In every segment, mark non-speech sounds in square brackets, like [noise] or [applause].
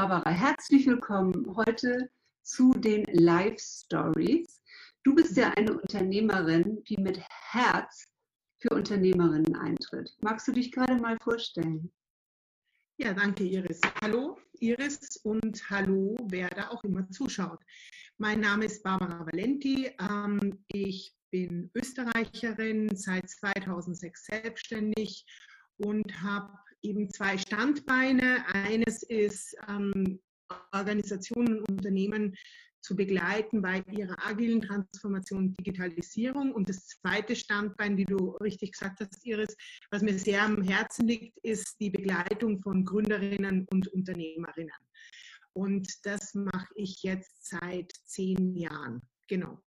Barbara, herzlich willkommen heute zu den Live Stories. Du bist ja eine Unternehmerin, die mit Herz für Unternehmerinnen eintritt. Magst du dich gerade mal vorstellen? Ja, danke Iris. Hallo Iris und hallo, wer da auch immer zuschaut. Mein Name ist Barbara Valenti. Ähm, ich bin Österreicherin, seit 2006 selbstständig und habe eben zwei Standbeine. Eines ist ähm, Organisationen und Unternehmen zu begleiten bei ihrer agilen Transformation und Digitalisierung. Und das zweite Standbein, wie du richtig gesagt hast, Iris, was mir sehr am Herzen liegt, ist die Begleitung von Gründerinnen und Unternehmerinnen. Und das mache ich jetzt seit zehn Jahren. Genau.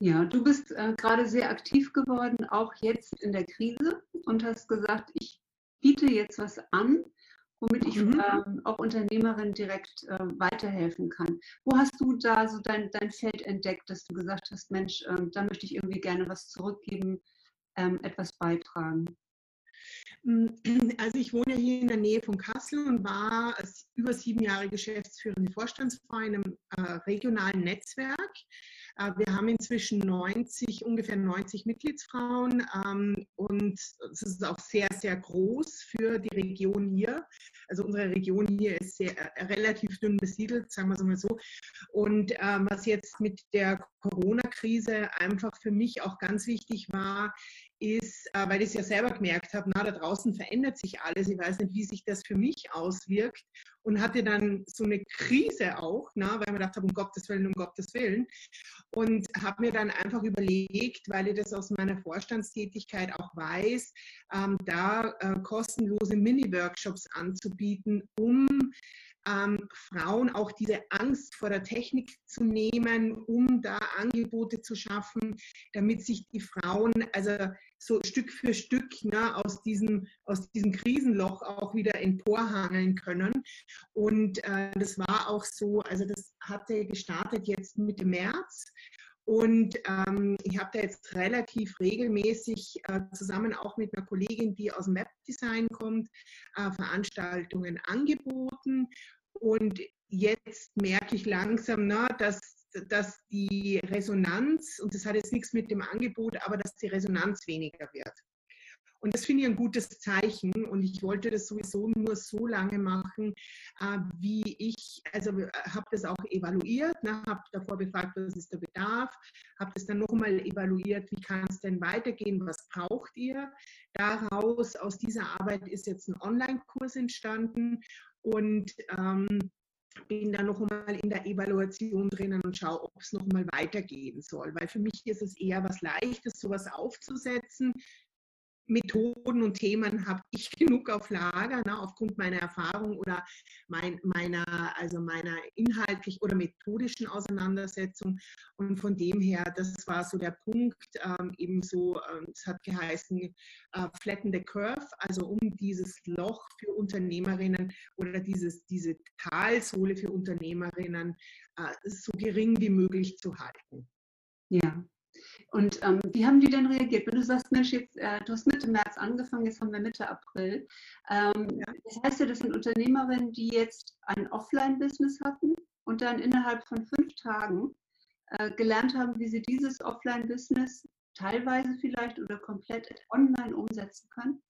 Ja, du bist äh, gerade sehr aktiv geworden, auch jetzt in der Krise und hast gesagt, ich biete jetzt was an, womit ich mhm. ähm, auch Unternehmerinnen direkt äh, weiterhelfen kann. Wo hast du da so dein, dein Feld entdeckt, dass du gesagt hast, Mensch, ähm, da möchte ich irgendwie gerne was zurückgeben, ähm, etwas beitragen? Hm, [clears throat] also ich wohne hier in der Nähe von Kassel und war über sieben Jahre geschäftsführende Vorstandsfrau in einem äh, regionalen Netzwerk wir haben inzwischen 90, ungefähr 90 Mitgliedsfrauen ähm, und es ist auch sehr, sehr groß für die Region hier. Also unsere Region hier ist sehr, äh, relativ dünn besiedelt, sagen wir es mal so. Und ähm, was jetzt mit der Corona-Krise einfach für mich auch ganz wichtig war, ist, äh, weil ich es ja selber gemerkt habe, na, da draußen verändert sich alles. Ich weiß nicht, wie sich das für mich auswirkt und hatte dann so eine Krise auch, na, weil ich mir gedacht habe, um Gottes Willen, um Gottes Willen. Und habe mir dann einfach überlegt, weil ich das aus meiner Vorstandstätigkeit auch weiß, ähm, da äh, kostenlose Mini-Workshops anzubieten, um ähm, Frauen auch diese Angst vor der Technik zu nehmen, um da Angebote zu schaffen, damit sich die Frauen also so Stück für Stück ne, aus, diesem, aus diesem Krisenloch auch wieder emporhangeln können. Und äh, das war auch so, also das hatte gestartet jetzt Mitte März. Und ähm, ich habe da jetzt relativ regelmäßig äh, zusammen auch mit einer Kollegin, die aus dem Webdesign kommt, äh, Veranstaltungen angeboten. Und jetzt merke ich langsam, na, dass, dass die Resonanz, und das hat jetzt nichts mit dem Angebot, aber dass die Resonanz weniger wird. Und das finde ich ein gutes Zeichen. Und ich wollte das sowieso nur so lange machen, äh, wie ich, also äh, habe das auch evaluiert, ne, habe davor befragt, was ist der Bedarf, habe das dann nochmal evaluiert, wie kann es denn weitergehen, was braucht ihr. Daraus, aus dieser Arbeit ist jetzt ein Online-Kurs entstanden. Und ähm, bin dann noch einmal in der Evaluation drinnen und schaue, ob es noch mal weitergehen soll. Weil für mich ist es eher was Leichtes, sowas aufzusetzen, Methoden und Themen habe ich [laughs] genug auf Lager, ne, aufgrund meiner Erfahrung oder mein, meiner, also meiner inhaltlich oder methodischen Auseinandersetzung. Und von dem her, das war so der Punkt, ähm, ebenso, ähm, es hat geheißen, äh, flatten the curve, also um dieses Loch für Unternehmerinnen oder dieses, diese Talsohle für Unternehmerinnen äh, so gering wie möglich zu halten. Ja, und ähm, wie haben die denn reagiert? Wenn du sagst, Mensch, jetzt, äh, du hast Mitte März angefangen, jetzt haben wir Mitte April. Ähm, ja. Das heißt ja, das sind Unternehmerinnen, die jetzt ein Offline-Business hatten und dann innerhalb von fünf Tagen äh, gelernt haben, wie sie dieses Offline-Business teilweise vielleicht oder komplett online umsetzen können?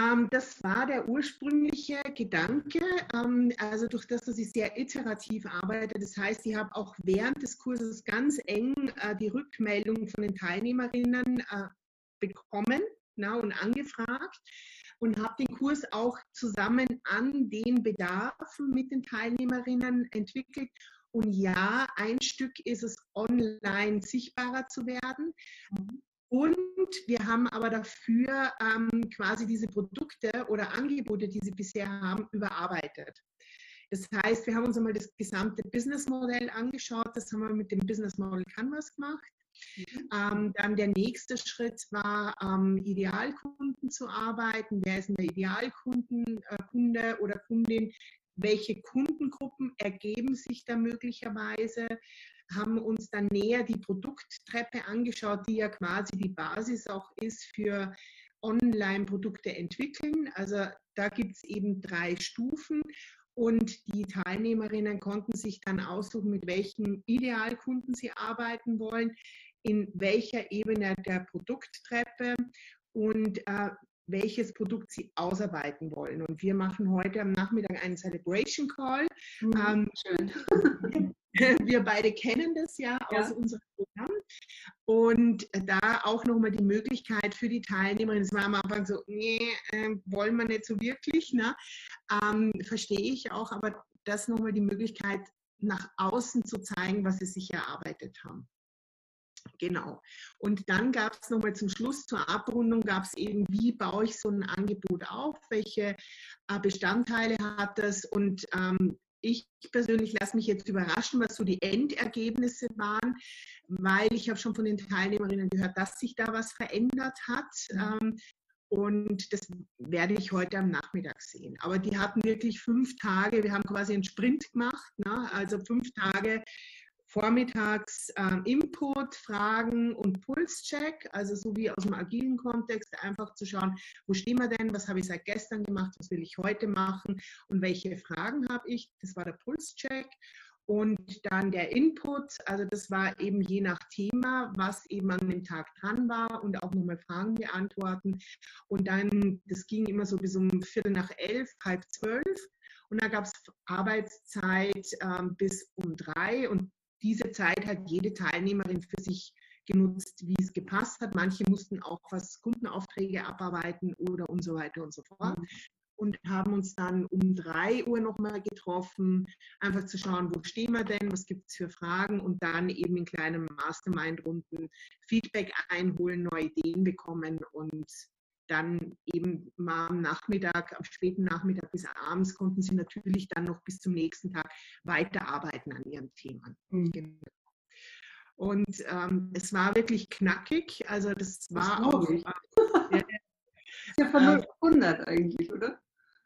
Ähm, das war der ursprüngliche Gedanke, ähm, also durch das, dass ich sehr iterativ arbeite. Das heißt, ich habe auch während des Kurses ganz eng äh, die Rückmeldung von den Teilnehmerinnen äh, bekommen na, und angefragt und habe den Kurs auch zusammen an den Bedarfen mit den Teilnehmerinnen entwickelt. Und ja, ein Stück ist es, online sichtbarer zu werden. Und wir haben aber dafür ähm, quasi diese Produkte oder Angebote, die sie bisher haben, überarbeitet. Das heißt, wir haben uns einmal das gesamte Businessmodell angeschaut. Das haben wir mit dem Business Model Canvas gemacht. Mhm. Ähm, dann der nächste Schritt war, ähm, Idealkunden zu arbeiten. Wer ist denn der Idealkunde äh, oder Kundin? Welche Kundengruppen ergeben sich da möglicherweise? Haben uns dann näher die Produkttreppe angeschaut, die ja quasi die Basis auch ist für Online-Produkte entwickeln. Also da gibt es eben drei Stufen und die Teilnehmerinnen konnten sich dann aussuchen, mit welchem Idealkunden sie arbeiten wollen, in welcher Ebene der Produkttreppe und äh, welches Produkt sie ausarbeiten wollen. Und wir machen heute am Nachmittag einen Celebration Call. Mhm, ähm, schön. [laughs] wir beide kennen das ja, ja. aus unserem Programm. Und da auch nochmal die Möglichkeit für die Teilnehmerinnen, es war am Anfang so, nee, äh, wollen wir nicht so wirklich, ne? Ähm, verstehe ich auch, aber das nochmal die Möglichkeit, nach außen zu zeigen, was sie sich erarbeitet haben. Genau. Und dann gab es nochmal zum Schluss, zur Abrundung, gab es eben, wie baue ich so ein Angebot auf, welche äh, Bestandteile hat das und ähm, ich persönlich lasse mich jetzt überraschen, was so die Endergebnisse waren, weil ich habe schon von den Teilnehmerinnen gehört, dass sich da was verändert hat. Mhm. Ähm, und das werde ich heute am Nachmittag sehen. Aber die hatten wirklich fünf Tage, wir haben quasi einen Sprint gemacht, ne? also fünf Tage vormittags ähm, Input, Fragen und Pulscheck, also so wie aus dem agilen Kontext, einfach zu schauen, wo stehen wir denn, was habe ich seit gestern gemacht, was will ich heute machen und welche Fragen habe ich. Das war der Pulscheck. Und dann der Input, also das war eben je nach Thema, was eben an dem Tag dran war und auch nochmal Fragen beantworten. Und dann, das ging immer so bis um Viertel nach elf, halb zwölf. Und da gab es Arbeitszeit ähm, bis um drei und diese Zeit hat jede Teilnehmerin für sich genutzt, wie es gepasst hat. Manche mussten auch was Kundenaufträge abarbeiten oder und so weiter und so fort. Mhm. Und haben uns dann um drei Uhr nochmal getroffen, einfach zu schauen, wo stehen wir denn, was gibt es für Fragen und dann eben in kleinen Mastermind-Runden Feedback einholen, neue Ideen bekommen und dann eben mal am Nachmittag, am späten Nachmittag bis abends konnten sie natürlich dann noch bis zum nächsten Tag weiterarbeiten an ihren Themen. Mhm. Genau. Und ähm, es war wirklich knackig. Also das war das auch. Äh, [laughs] ist ja von 0 auf 100 eigentlich, oder?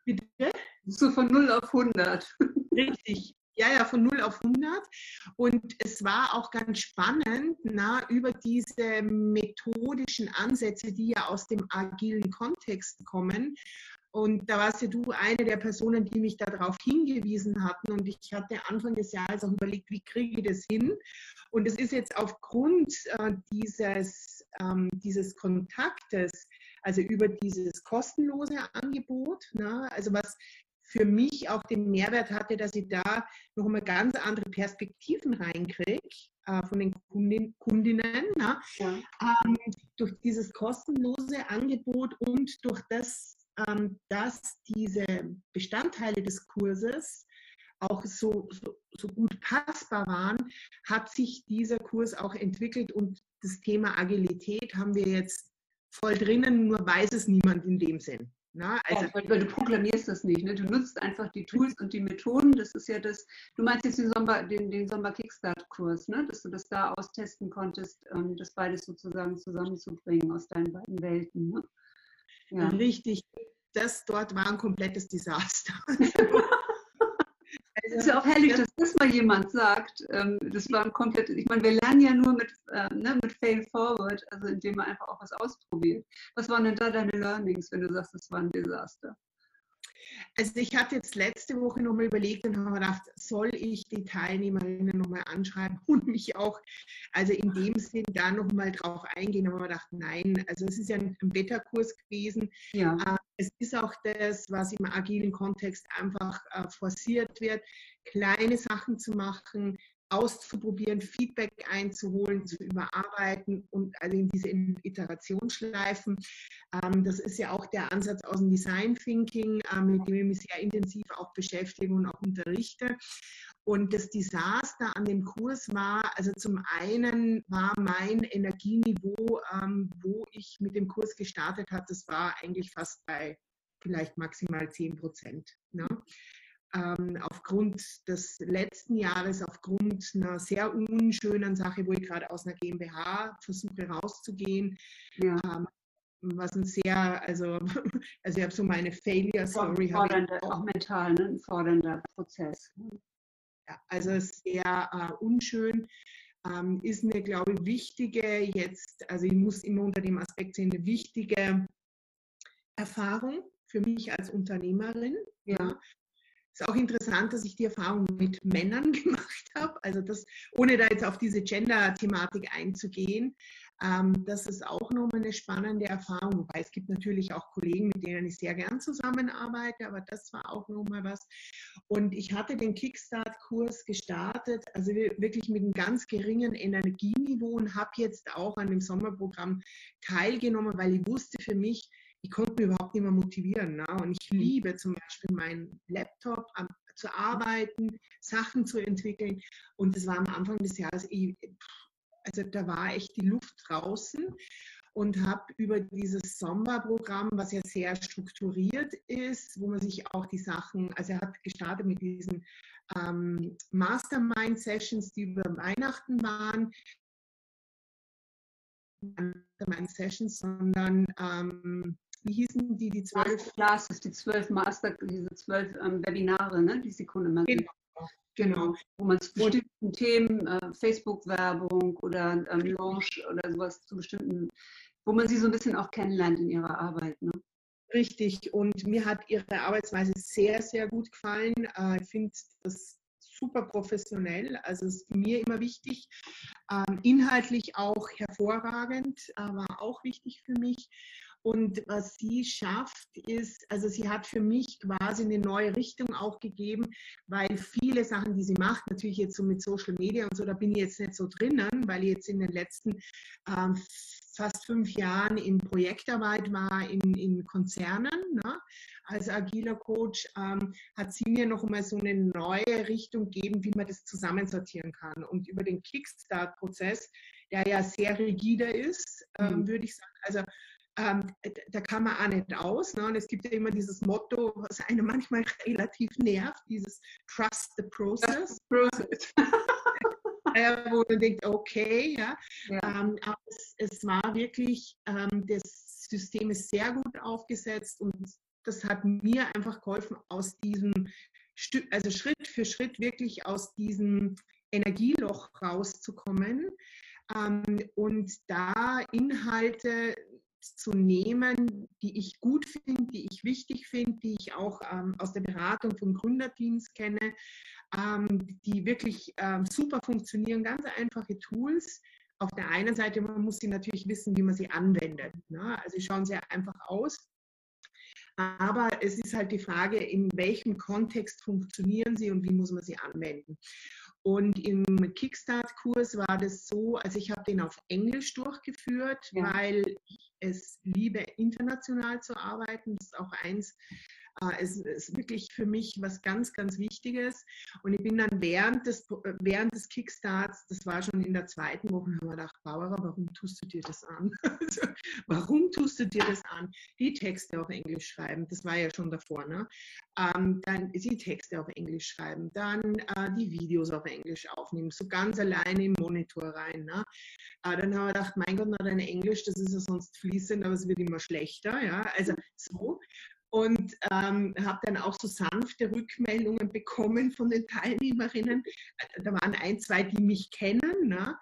Bitte? So von 0 auf 100. Richtig. Ja, ja, von 0 auf 100. Und es war auch ganz spannend, na, über diese methodischen Ansätze, die ja aus dem agilen Kontext kommen. Und da warst ja du eine der Personen, die mich darauf hingewiesen hatten. Und ich hatte Anfang des Jahres auch überlegt, wie kriege ich das hin? Und es ist jetzt aufgrund äh, dieses, ähm, dieses Kontaktes, also über dieses kostenlose Angebot, na, also was für mich auch den Mehrwert hatte, dass ich da noch einmal ganz andere Perspektiven reinkriege äh, von den Kundin, Kundinnen. Ja? Ähm, durch dieses kostenlose Angebot und durch das, ähm, dass diese Bestandteile des Kurses auch so, so, so, gut passbar waren, hat sich dieser Kurs auch entwickelt und das Thema Agilität haben wir jetzt voll drinnen, nur weiß es niemand in dem Sinn. Na, also ja, weil, weil, du proklamierst das nicht. Ne? Du nutzt einfach die Tools und die Methoden. Das ist ja das, du meinst jetzt den Sommer, den, den Sommer Kickstart-Kurs, ne? dass du das da austesten konntest, ähm, das beides sozusagen zusammenzubringen aus deinen beiden Welten. Ne? Ja. Richtig. Das dort war ein komplettes Desaster. [laughs] Es ist ja auch herrlich, dass das mal jemand sagt. Ähm, das war ein komplettes, ich meine, wir lernen ja nur mit, äh, ne, mit Fail Forward, also indem man einfach auch was ausprobiert. Was waren denn da deine Learnings, wenn du sagst, das war ein Desaster? Also ich hatte jetzt letzte Woche nochmal überlegt und habe gedacht, soll ich die Teilnehmerinnen nochmal anschreiben [laughs] und mich auch, also in dem Sinn da nochmal drauf eingehen. Aber ich gedacht, nein, also es ist ja ein Beta-Kurs gewesen. Ja. Äh, es ist auch das, was im agilen Kontext einfach äh, forciert wird, kleine Sachen zu machen, auszuprobieren, Feedback einzuholen, zu überarbeiten und also in diese Iterationsschleifen. Ähm, das ist ja auch der Ansatz aus dem Design Thinking, äh, mit dem ich mich sehr intensiv auch beschäftige und auch unterrichte. Und das Desaster an dem Kurs war, also zum einen war mein Energieniveau, ähm, wo ich mit dem Kurs gestartet habe, das war eigentlich fast bei vielleicht maximal 10 Prozent. Ne? Ähm, aufgrund des letzten Jahres, aufgrund einer sehr unschönen Sache, wo ich gerade aus einer GmbH versuche rauszugehen, ja. ähm, was ein sehr, also, [laughs] also ich habe so meine Failure-Story. Auch, mental, ne? ein fordernder Prozess. Ja, also sehr äh, unschön. Ähm, ist eine, glaube ich, wichtige jetzt, also ich muss immer unter dem Aspekt sehen, eine wichtige Erfahrung für mich als Unternehmerin. Ja. Ist auch interessant, dass ich die Erfahrung mit Männern [laughs] gemacht habe. Also das, ohne da jetzt auf diese Gender-Thematik einzugehen, ähm, das ist auch nochmal eine spannende Erfahrung. Wobei es gibt natürlich auch Kollegen, mit denen ich sehr gern zusammenarbeite, aber das war auch nochmal was. Und ich hatte den Kickstart-Kurs gestartet, also wirklich mit einem ganz geringen Energieniveau und habe jetzt auch an dem Sommerprogramm teilgenommen, weil ich wusste für mich, ich konnte mich überhaupt nicht mehr motivieren. Ne? Und ich mhm. liebe zum Beispiel meinen Laptop am, zu arbeiten, Sachen zu entwickeln. Und das war am Anfang des Jahres, also da war echt die Luft draußen und habe über dieses Sommerprogramm, was ja sehr strukturiert ist, wo man sich auch die Sachen, also er hat gestartet mit diesen ähm, Mastermind-Sessions, die über Weihnachten waren, Mastermind Sessions, sondern ähm, wie hießen die, die zwölf? Classes, die zwölf Master, diese zwölf ähm, Webinare, ne, die Sekunde mal genau. Genau. Wo man zu bestimmten Themen, äh, Facebook-Werbung oder ähm, Launch oder sowas zu bestimmten, wo man sie so ein bisschen auch kennenlernt in ihrer Arbeit. Ne? Richtig. Und mir hat ihre Arbeitsweise sehr, sehr gut gefallen. Äh, ich finde das super professionell. Also ist mir immer wichtig. Ähm, inhaltlich auch hervorragend, äh, war auch wichtig für mich. Und was sie schafft, ist, also sie hat für mich quasi eine neue Richtung auch gegeben, weil viele Sachen, die sie macht, natürlich jetzt so mit Social Media und so, da bin ich jetzt nicht so drinnen, weil ich jetzt in den letzten ähm, fast fünf Jahren in Projektarbeit war in, in Konzernen. Ne? Als agiler Coach ähm, hat sie mir noch mal so eine neue Richtung gegeben, wie man das zusammensortieren kann. Und über den Kickstart-Prozess, der ja sehr rigide ist, ähm, mhm. würde ich sagen, also ähm, da kann man auch nicht aus. Ne? Und es gibt ja immer dieses Motto, was einen manchmal [laughs] relativ nervt, dieses Trust the Process. process. [laughs] äh, wo man denkt, okay, ja. ja. Ähm, aber es, es, war wirklich, ähm, das System ist sehr gut aufgesetzt und das hat mir einfach geholfen, aus diesem, Stück, also Schritt für Schritt wirklich aus diesem Energieloch rauszukommen ähm, und da Inhalte zu nehmen, die ich gut finde, die ich wichtig finde, die ich auch ähm, aus der Beratung von Gründerteams kenne, ähm, die wirklich ähm, super funktionieren, ganz einfache Tools. Auf der einen Seite, man muss sie natürlich wissen, wie man sie anwendet. Ne? Also sie schauen sehr einfach aus. Aber es ist halt die Frage, in welchem Kontext funktionieren sie und wie muss man sie anwenden. Und im Kickstart-Kurs war das so, also ich habe den auf Englisch durchgeführt, ja. weil ich es liebe, international zu arbeiten. Das ist auch eins äh, es ist wirklich für mich was ganz, ganz Wichtiges. Und ich bin dann während des, während des Kickstarts, das war schon in der zweiten Woche, habe ich gedacht, Barbara, warum tust du dir das an? [laughs] Also, warum tust du dir das an? Die Texte auf Englisch schreiben, das war ja schon davor, ne? Ähm, dann die Texte auf Englisch schreiben, dann äh, die Videos auf Englisch aufnehmen, so ganz alleine im Monitor rein. Ne? Äh, dann haben wir gedacht, mein Gott, na dein Englisch, das ist ja sonst fließend, aber es wird immer schlechter. Ja? Also so und ähm, habe dann auch so sanfte Rückmeldungen bekommen von den Teilnehmerinnen. Da waren ein, zwei, die mich kennen. Ne?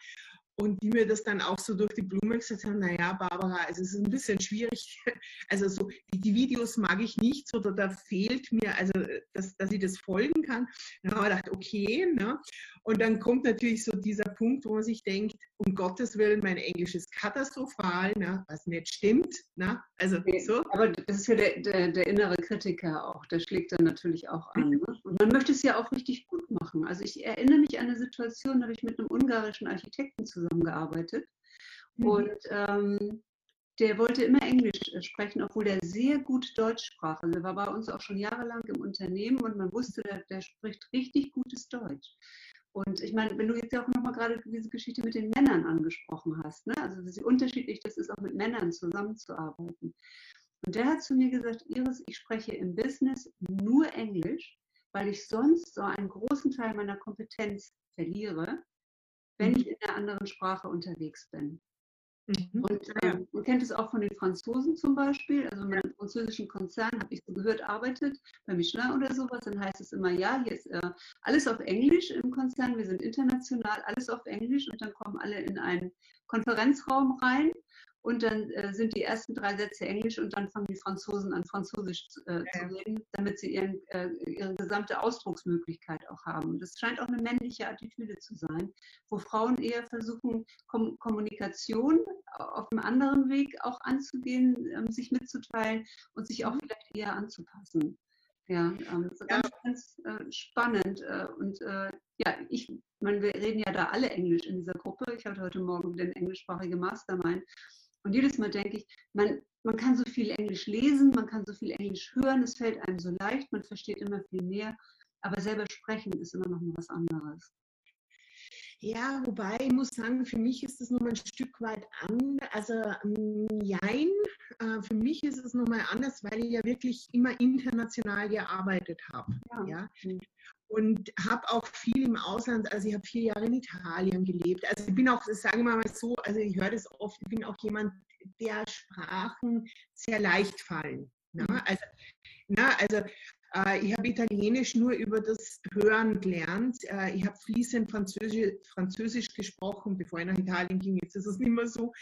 Und die mir das dann auch so durch die Blume gesagt haben, naja, Barbara, also es ist ein bisschen schwierig, [laughs] also so, die, die Videos mag ich nicht, so, da, fehlt mir, also dass, dass ich das folgen kann. Dann habe ich gedacht, okay, ne? und dann kommt natürlich so dieser Punkt, wo man sich denkt, um Gottes Willen, mein Englisch ist katastrophal, ne? was nicht stimmt. Ne? Also, so. Aber das ist ja der, der, der innere Kritiker auch, der schlägt dann natürlich auch an. Ne? Und man möchte es ja auch richtig gut machen. Also ich erinnere mich an eine Situation, da habe ich mit einem ungarischen Architekten zusammengearbeitet. Mhm. Und ähm, der wollte immer Englisch äh, sprechen, obwohl der sehr gut Deutsch sprach. Also er war bei uns auch schon jahrelang im Unternehmen und man wusste, der, der spricht richtig gutes Deutsch. Und ich meine, wenn du jetzt ja auch nochmal gerade diese Geschichte mit den Männern angesprochen hast, ne? also wie unterschiedlich das ist, auch mit Männern zusammenzuarbeiten. Und der hat zu mir gesagt, Iris, ich spreche im Business nur Englisch, weil ich sonst so einen großen Teil meiner Kompetenz verliere, wenn mhm. ich in einer anderen Sprache unterwegs bin. Mhm. Und ähm, man kennt es auch von den Franzosen zum Beispiel. Also man im französischen Konzern, habe ich so gehört, arbeitet, bei Michelin oder sowas, dann heißt es immer, ja, hier ist äh, alles auf Englisch im Konzern, wir sind international, alles auf Englisch und dann kommen alle in einen Konferenzraum rein und dann äh, sind die ersten drei Sätze Englisch und dann fangen die Franzosen an, Französisch zu, äh, ja. zu reden, damit sie ihren, äh, ihre gesamte Ausdrucksmöglichkeit auch haben. Das scheint auch eine männliche Attitüde zu sein, wo Frauen eher versuchen, Kom Kommunikation auf einem anderen Weg auch anzugehen, ähm, sich mitzuteilen und sich auch mhm. vielleicht eher anzupassen. Ja, ähm, ganz, ja. ganz äh, spannend. Äh, und äh, ja, ich meine, wir reden ja da alle Englisch in dieser Gruppe. Ich hatte heute Morgen den englischsprachigen Mastermind. Und jedes Mal denke ich, man, man kann so viel Englisch lesen, man kann so viel Englisch hören, es fällt einem so leicht, man versteht immer viel mehr. Aber selber sprechen ist immer noch mal was anderes. Ja, wobei ich muss sagen, für mich ist das nochmal ein Stück weit anders. Also, mm, jein, äh, für mich ist es nochmal anders, weil ich ja wirklich immer international gearbeitet habe. Ja. ja. Und habe auch viel im Ausland, also ich habe vier Jahre in Italien gelebt. Also ich bin auch, sagen wir mal so, also ich höre das oft, ich bin auch jemand, der Sprachen sehr leicht fallen. Ne? Mhm. Also, na, also äh, ich habe Italienisch nur über das Hören gelernt. Äh, ich habe fließend Französisch, Französisch, gesprochen, bevor ich nach Italien ging. Jetzt ist es nicht mehr so.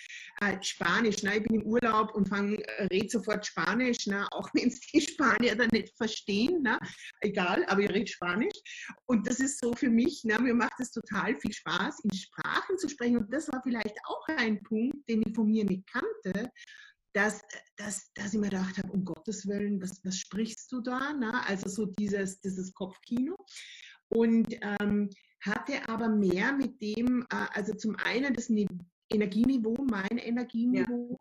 Äh, Spanisch, na, ich bin im Urlaub und rede sofort Spanisch, na, auch [laughs] wenn es die Spanier dann nicht verstehen. Na, egal, aber ich rede Spanisch. Und das ist so für mich, na, mir macht es total viel Spaß, in Sprachen zu sprechen. Und das war vielleicht auch ein Punkt, den ich von mir nicht kannte dass, dass, dass ich mir gedacht habe, um Gottes Willen, was, was sprichst du da? Na? Also so dieses, dieses Kopfkino. Und ähm, hatte aber mehr mit dem, äh, also zum einen das Energieniveau, mein Energieniveau, ja.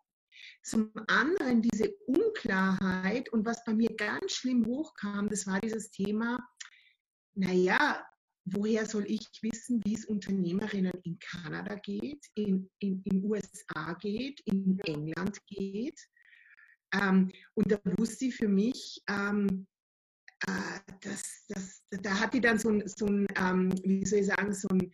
Zum anderen diese Unklarheit und was bei mir ganz schlimm hochkam, das war dieses Thema, naja, woher soll ich wissen, wie es Unternehmerinnen in Kanada geht, in, in, in USA geht, in England geht. Ähm, und da wusste ich für mich, ähm, äh, das, das, da hatte ich dann so ein, so ein ähm, wie soll ich sagen, so ein,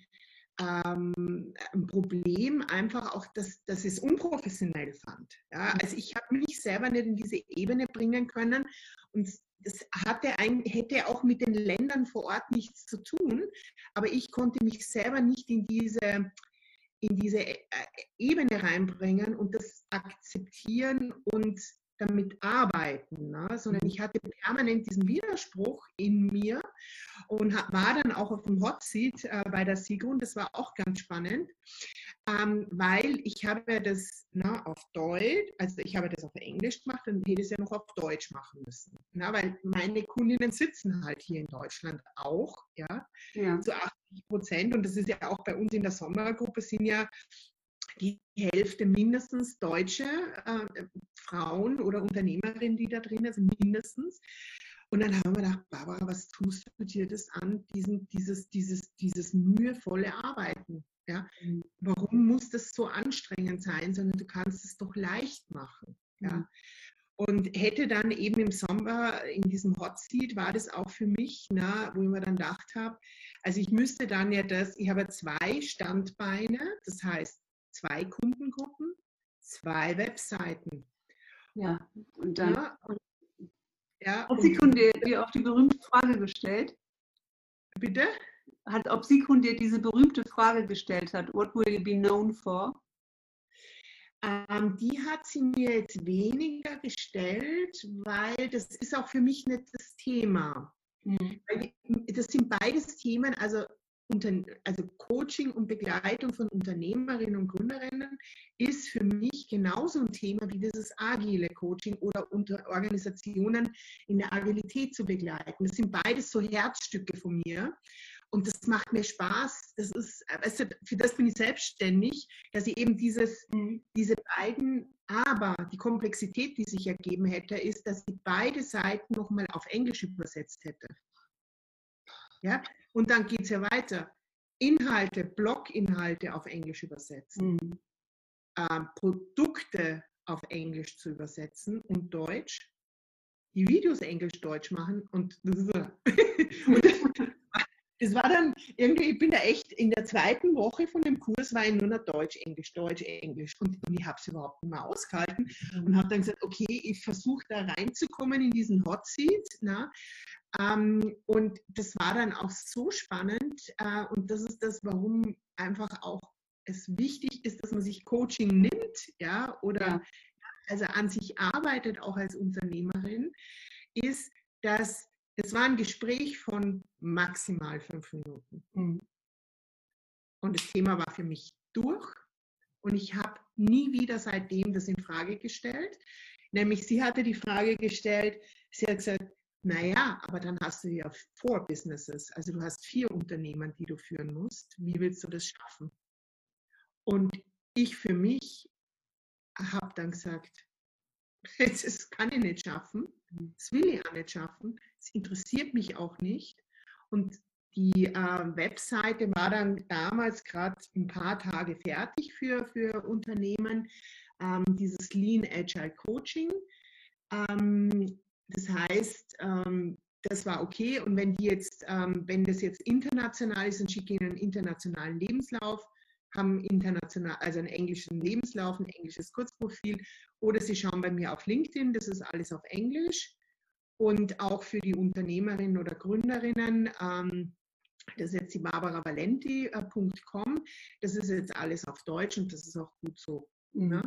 ähm, ein Problem, einfach auch, dass, dass ich es unprofessionell fand. Ja? Also ich habe mich selber nicht in diese Ebene bringen können und das hatte ein, hätte auch mit den Ländern vor Ort nichts zu tun, aber ich konnte mich selber nicht in diese, in diese äh, Ebene reinbringen und das akzeptieren und damit arbeiten, ne? sondern ich hatte permanent diesen Widerspruch in mir und war dann auch auf dem Hot Seat äh, bei der Sigrun. Das war auch ganz spannend, ähm, weil ich habe das na, auf Deutsch, also ich habe das auf Englisch gemacht und hätte es ja noch auf Deutsch machen müssen, na, weil meine Kundinnen sitzen halt hier in Deutschland auch, ja, ja. zu 80 Prozent und das ist ja auch bei uns in der Sommergruppe sind ja die Hälfte mindestens deutsche äh, Frauen oder Unternehmerinnen, die da drin sind, mindestens. Und dann haben wir gedacht, Barbara, was tust du dir das an, diesen, dieses, dieses, dieses mühevolle Arbeiten? Ja? Mhm. Warum muss das so anstrengend sein, sondern du kannst es doch leicht machen. Ja? Mhm. Und hätte dann eben im Sommer in diesem Hot Seat war das auch für mich, na, wo ich mir dann gedacht habe, also ich müsste dann ja das, ich habe zwei Standbeine, das heißt zwei Kundengruppen, zwei Webseiten. Ja, und dann ja, und, ja, hat Sekunde dir auch die berühmte Frage gestellt? Bitte? Hat ob Sigrun dir diese berühmte Frage gestellt hat, what will you be known for? Ähm, die hat sie mir jetzt weniger gestellt, weil das ist auch für mich nicht das Thema. Mhm. Das sind beides Themen, also also Coaching und Begleitung von Unternehmerinnen und Gründerinnen ist für mich genauso ein Thema wie dieses agile Coaching oder unter Organisationen in der Agilität zu begleiten. Das sind beides so Herzstücke von mir. Und das macht mir Spaß. Das ist, also für das bin ich selbstständig, dass ich eben dieses, diese beiden, aber die Komplexität, die sich ergeben hätte, ist, dass ich beide Seiten nochmal auf Englisch übersetzt hätte. Ja? Und dann geht es ja weiter. Inhalte, Bloginhalte auf Englisch übersetzen. Mhm. Ähm, Produkte auf Englisch zu übersetzen und Deutsch. Die Videos Englisch-Deutsch machen und [laughs] und das war dann irgendwie, ich bin da echt in der zweiten Woche von dem Kurs war ich nur noch Deutsch, Englisch, Deutsch, Englisch und, ich habe es überhaupt nicht mehr ausgehalten mhm. und habe dann gesagt, okay, ich versuche da reinzukommen in diesen Hot Seat. Na? Ähm, und das war dann auch so spannend äh, und das ist das, warum einfach auch es wichtig ist, dass man sich Coaching nimmt, ja, oder ja. also an sich arbeitet, auch als Unternehmerin, ist, dass es war ein Gespräch von maximal fünf Minuten. Mhm. Und das Thema war für mich durch. Und ich habe nie wieder seitdem das in Frage gestellt. Nämlich sie hatte die Frage gestellt, sie hat gesagt, naja, aber dann hast du ja four Businesses, also du hast vier Unternehmen, die du führen musst. Wie willst du das schaffen? Und ich für mich habe dann gesagt, [laughs] das kann ich nicht schaffen, das will ich auch nicht schaffen, es interessiert mich auch nicht. Und die äh, Webseite war dann damals gerade ein paar Tage fertig für, für Unternehmen, ähm, dieses Lean Agile Coaching. Ähm, das heißt, ähm, das war okay. Und wenn die jetzt, ähm, wenn das jetzt international ist, dann schicke ich ihnen einen internationalen Lebenslauf, haben international, also einen englischen Lebenslauf, ein englisches Kurzprofil. Oder sie schauen bei mir auf LinkedIn, das ist alles auf Englisch. Und auch für die Unternehmerinnen oder Gründerinnen, ähm, das ist jetzt die barbaravalenti.com, das ist jetzt alles auf Deutsch und das ist auch gut so. Ne?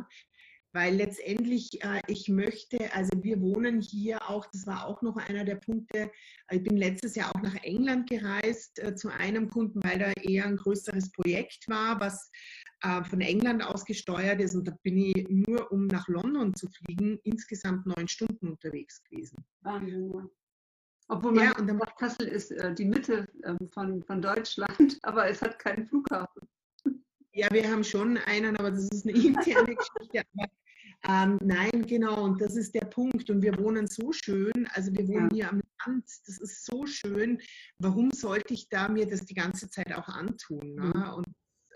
Weil letztendlich äh, ich möchte, also wir wohnen hier auch, das war auch noch einer der Punkte, ich bin letztes Jahr auch nach England gereist äh, zu einem Kunden, weil da eher ein größeres Projekt war, was äh, von England aus gesteuert ist und da bin ich nur, um nach London zu fliegen, insgesamt neun Stunden unterwegs gewesen. Wahnsinn. Obwohl man ja, und dann, Kassel ist äh, die Mitte ähm, von, von Deutschland, [laughs] aber es hat keinen Flughafen. Ja, wir haben schon einen, aber das ist eine interne [laughs] Geschichte. Aber ähm, nein, genau, und das ist der Punkt. Und wir wohnen so schön, also wir wohnen ja. hier am Land, das ist so schön. Warum sollte ich da mir das die ganze Zeit auch antun? Ne? Mhm. Und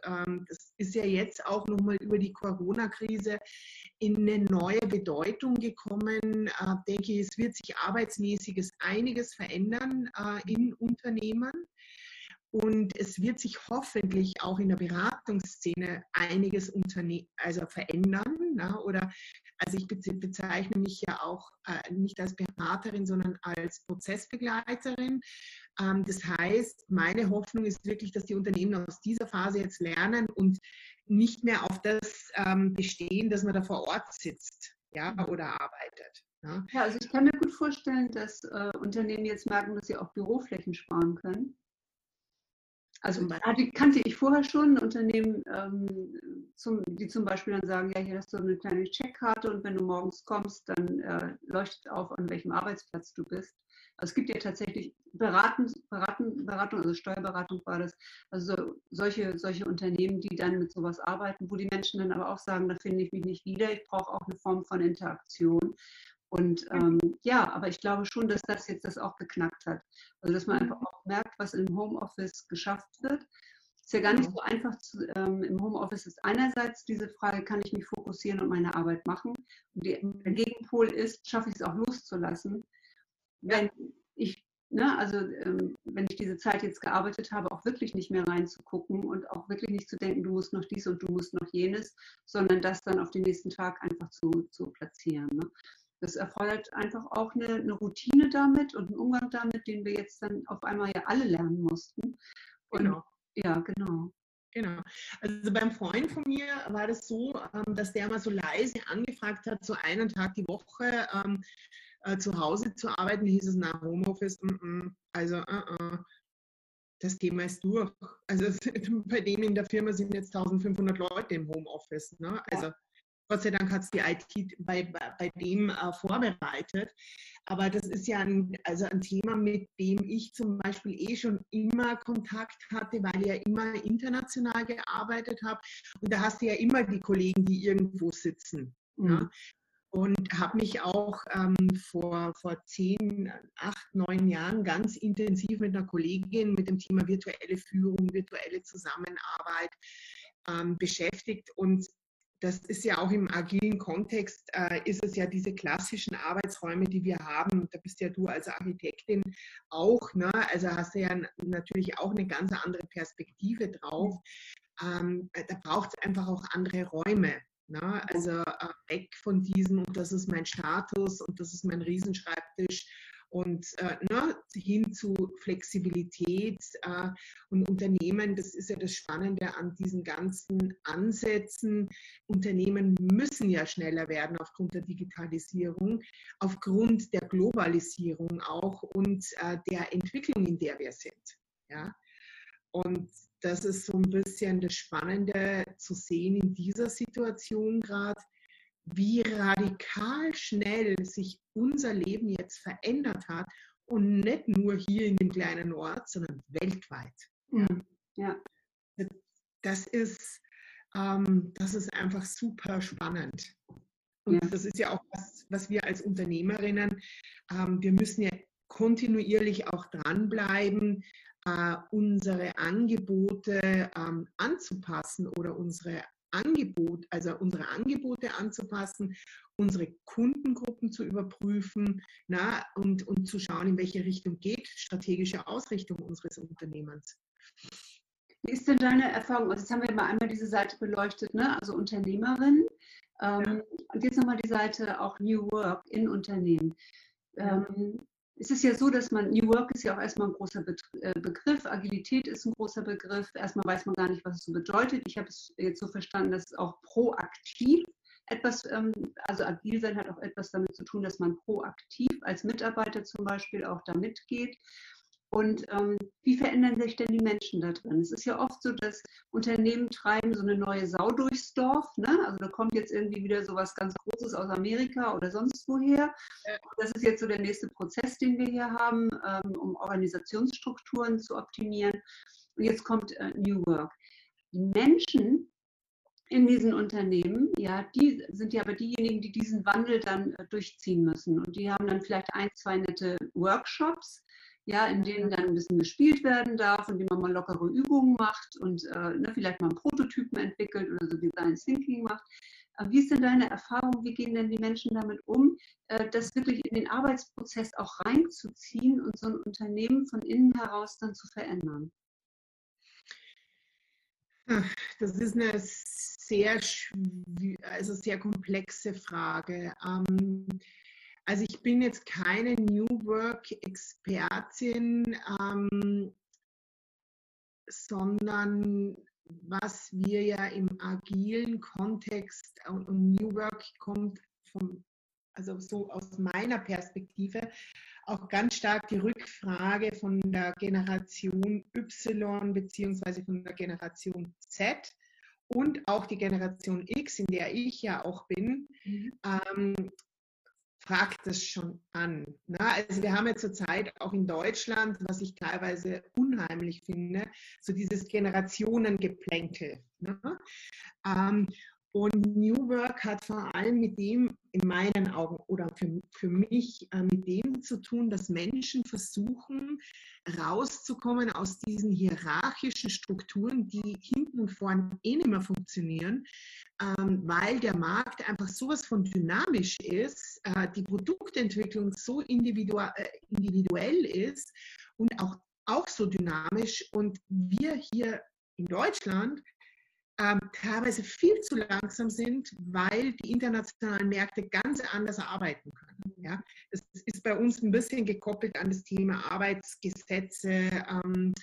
ähm, das ist ja jetzt auch nochmal über die Corona-Krise in eine neue Bedeutung gekommen. Äh, denke ich, es wird sich arbeitsmäßiges einiges verändern äh, in Unternehmen. Und es wird sich hoffentlich auch in der Beratungsszene einiges also verändern. Ne? oder also ich bezeichne mich ja auch äh, nicht als Beraterin, sondern als Prozessbegleiterin. Ähm, das heißt, meine Hoffnung ist wirklich, dass die Unternehmen aus dieser Phase jetzt lernen und nicht mehr auf das ähm, bestehen, dass man da vor Ort sitzt ja, oder arbeitet. Ja. ja, also ich kann mir gut vorstellen, dass äh, Unternehmen jetzt merken, dass sie auch Büroflächen sparen können. Also die kannte ich vorher schon, Unternehmen, ähm, zum, die zum Beispiel dann sagen, ja, hier hast du eine kleine Checkkarte und wenn du morgens kommst, dann äh, leuchtet auf, an welchem Arbeitsplatz du bist. Also es gibt ja tatsächlich Beraten, Beraten, Beratung, also Steuerberatung war das, also solche, solche Unternehmen, die dann mit sowas arbeiten, wo die Menschen dann aber auch sagen, da finde ich mich nicht wieder, ich brauche auch eine Form von Interaktion. Und ähm, ja, aber ich glaube schon, dass das jetzt das auch geknackt hat. Also dass man einfach auch merkt, was im Homeoffice geschafft wird. Ist ja gar nicht so einfach. Zu, ähm, Im Homeoffice ist einerseits diese Frage, kann ich mich fokussieren und meine Arbeit machen? Und der Gegenpol ist, schaffe ich es auch loszulassen? Wenn ich, ne, also ähm, wenn ich diese Zeit jetzt gearbeitet habe, auch wirklich nicht mehr reinzugucken und auch wirklich nicht zu denken, du musst noch dies und du musst noch jenes, sondern das dann auf den nächsten Tag einfach zu, zu platzieren. Ne? Das erfordert einfach auch eine, eine, Routine damit und einen Umgang damit, den wir jetzt dann auf einmal ja alle lernen mussten. Und, genau. Ja, genau. Genau. Also beim Freund von mir war das so, ähm, dass der mal so leise angefragt hat, so einen Tag die Woche ähm, äh, zu Hause zu arbeiten. Hieß es nach Homeoffice. Mm -mm, also uh das Thema ist durch. Also [laughs] bei dem in der Firma sind jetzt 1500 Leute im Homeoffice. Ne? Also Gott sei Dank hat es die IT bei, bei dem äh, vorbereitet. Aber das ist ja ein, also ein Thema, mit dem ich zum Beispiel eh schon immer Kontakt hatte, weil ich ja immer international gearbeitet habe. Und da hast du ja immer die Kollegen, die irgendwo sitzen. Mhm. Ja? Und habe mich auch ähm, vor, vor zehn, acht, neun Jahren ganz intensiv mit einer Kollegin mit dem Thema virtuelle Führung, virtuelle Zusammenarbeit ähm, beschäftigt. Und das ist ja auch im agilen Kontext, äh, ist es ja diese klassischen Arbeitsräume, die wir haben. Da bist ja du als Architektin auch, ne? also hast du ja natürlich auch eine ganz andere Perspektive drauf. Ähm, da braucht es einfach auch andere Räume. Ne? Also äh, weg von diesem, und das ist mein Status und das ist mein Riesenschreibtisch und äh, ne, hin zu Flexibilität äh, und Unternehmen. Das ist ja das Spannende an diesen ganzen Ansätzen. Unternehmen müssen ja schneller werden aufgrund der Digitalisierung, aufgrund der Globalisierung auch und äh, der Entwicklung, in der wir sind. Ja? Und das ist so ein bisschen das Spannende zu sehen in dieser Situation gerade, wie radikal schnell sich unser Leben jetzt verändert hat und nicht nur hier in dem kleinen Ort, sondern weltweit. Mhm. Ja. Das ist, ähm, das ist einfach super spannend. Und ja. das ist ja auch was, was wir als Unternehmerinnen, ähm, wir müssen ja kontinuierlich auch dranbleiben, äh, unsere Angebote ähm, anzupassen oder unsere Angebot, also unsere Angebote anzupassen, unsere Kundengruppen zu überprüfen na, und, und zu schauen, in welche Richtung geht strategische Ausrichtung unseres Unternehmens. Wie ist denn deine Erfahrung? Also jetzt haben wir mal einmal diese Seite beleuchtet, ne? also Unternehmerin. Ähm, ja. Und jetzt nochmal die Seite auch New Work in Unternehmen. Ähm, es ist ja so, dass man, New Work ist ja auch erstmal ein großer äh, Begriff, Agilität ist ein großer Begriff. Erstmal weiß man gar nicht, was es so bedeutet. Ich habe es jetzt so verstanden, dass es auch proaktiv etwas, ähm, also agil sein hat auch etwas damit zu tun, dass man proaktiv als Mitarbeiter zum Beispiel auch da mitgeht. Und ähm, wie verändern sich denn die Menschen da drin? Es ist ja oft so, dass Unternehmen treiben so eine neue Sau durchs Dorf. Ne? Also da kommt jetzt irgendwie wieder so was ganz Großes aus Amerika oder sonst woher. Das ist jetzt so der nächste Prozess, den wir hier haben, ähm, um Organisationsstrukturen zu optimieren. Und jetzt kommt äh, New Work. Die Menschen in diesen Unternehmen, ja, die sind ja aber diejenigen, die diesen Wandel dann äh, durchziehen müssen. Und die haben dann vielleicht ein, zwei nette Workshops, ja, in denen dann ein bisschen gespielt werden darf, in denen man mal lockere Übungen macht und äh, ne, vielleicht mal einen Prototypen entwickelt oder so Design Thinking macht. Aber wie ist denn deine Erfahrung? Wie gehen denn die Menschen damit um, äh, das wirklich in den Arbeitsprozess auch reinzuziehen und so ein Unternehmen von innen heraus dann zu verändern? Das ist eine sehr, also sehr komplexe Frage. Ähm, also ich bin jetzt keine New Work-Expertin, ähm, sondern was wir ja im agilen Kontext und, und New Work kommt vom, also so aus meiner Perspektive auch ganz stark die Rückfrage von der Generation Y beziehungsweise von der Generation Z und auch die Generation X, in der ich ja auch bin, mhm. ähm, fragt das schon an. Ne? Also wir haben ja zurzeit auch in Deutschland, was ich teilweise unheimlich finde, so dieses Generationengeplänkel. Ne? Ähm, und New Work hat vor allem mit dem, in meinen Augen oder für, für mich, äh, mit dem zu tun, dass Menschen versuchen, rauszukommen aus diesen hierarchischen Strukturen, die hinten und vorne eh nicht mehr funktionieren, ähm, weil der Markt einfach sowas von dynamisch ist, äh, die Produktentwicklung so individuell, äh, individuell ist und auch, auch so dynamisch. Und wir hier in Deutschland ähm, teilweise viel zu langsam sind, weil die internationalen Märkte ganz anders arbeiten können. Ja? Das ist bei uns ein bisschen gekoppelt an das Thema Arbeitsgesetze, ähm,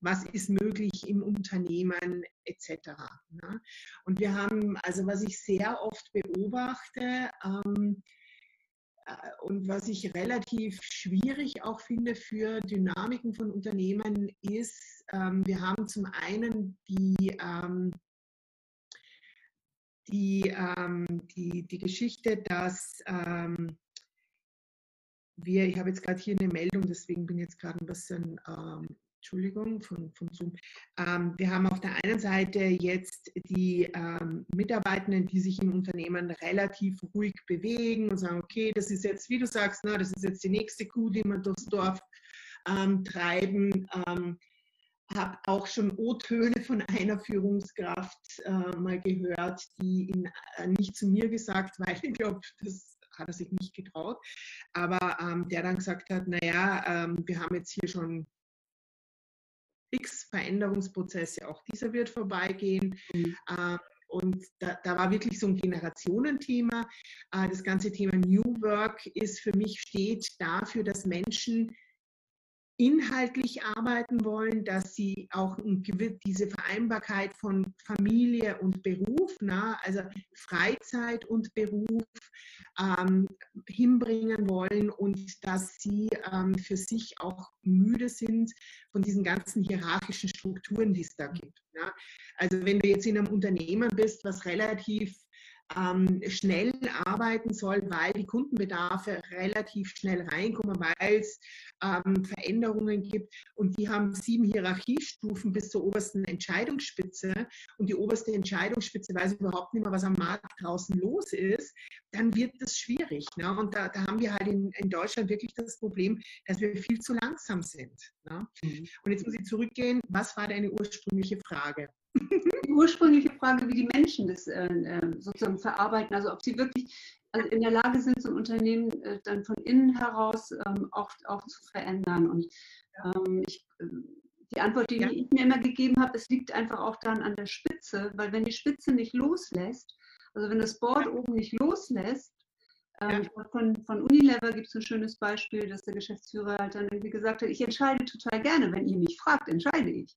was ist möglich im Unternehmen etc. Ne? Und wir haben, also was ich sehr oft beobachte, ähm, äh, und was ich relativ schwierig auch finde für Dynamiken von Unternehmen ist, ähm, wir haben zum einen die ähm, die, ähm, die, die Geschichte, dass wir, ich habe jetzt gerade hier eine Meldung, deswegen bin ich jetzt gerade ein bisschen, Entschuldigung, von, von Zoom. Ähm, wir haben auf der einen Seite jetzt die ähm, Mitarbeitenden, die sich im Unternehmen relativ ruhig bewegen und sagen, okay, das ist jetzt, wie du sagst, na, das ist jetzt die nächste Kuh, die wir durchs Dorf ähm, treiben habe auch schon O-Töne von einer Führungskraft äh, mal gehört, die ihn äh, nicht zu mir gesagt, weil ich glaube, das hat er sich nicht getraut, aber ähm, der dann gesagt hat, naja, ähm, wir haben jetzt hier schon x Veränderungsprozesse, auch dieser wird vorbeigehen. Mhm. Ähm, und da, da, war wirklich so ein Generationenthema. Äh, das ganze Thema New Work ist für mich steht dafür, dass Menschen inhaltlich arbeiten wollen, dass sie auch diese Vereinbarkeit von Familie und Beruf, na, also Freizeit und Beruf ähm, hinbringen wollen und dass sie ähm, für sich auch müde sind von diesen ganzen hierarchischen Strukturen, die es da gibt. Ja. Also wenn du jetzt in einem Unternehmen bist, was relativ ähm, schnell arbeiten soll, weil die Kundenbedarfe relativ schnell reinkommen, weil es ähm, Veränderungen gibt. Und die haben sieben Hierarchiestufen bis zur obersten Entscheidungsspitze. Und die oberste Entscheidungsspitze weiß überhaupt nicht mehr, was am Markt draußen los ist. Dann wird das schwierig. Ne? Und da, da, haben wir halt in, in, Deutschland wirklich das Problem, dass wir viel zu langsam sind. Ne? Mhm. Und jetzt muss ich zurückgehen. Was war deine ursprüngliche Frage? Die ursprüngliche Frage, wie die Menschen das äh, äh, sozusagen verarbeiten, also ob sie wirklich also in der Lage sind, so ein Unternehmen äh, dann von innen heraus ähm, auch, auch zu verändern. Und ähm, ich, äh, die Antwort, die ja. ich mir immer gegeben habe, es liegt einfach auch dann an der Spitze, weil wenn die Spitze nicht loslässt, also wenn das Board oben nicht loslässt, ähm, ja. von, von Unilever gibt es ein schönes Beispiel, dass der Geschäftsführer halt dann irgendwie gesagt hat, ich entscheide total gerne, wenn ihr mich fragt, entscheide ich.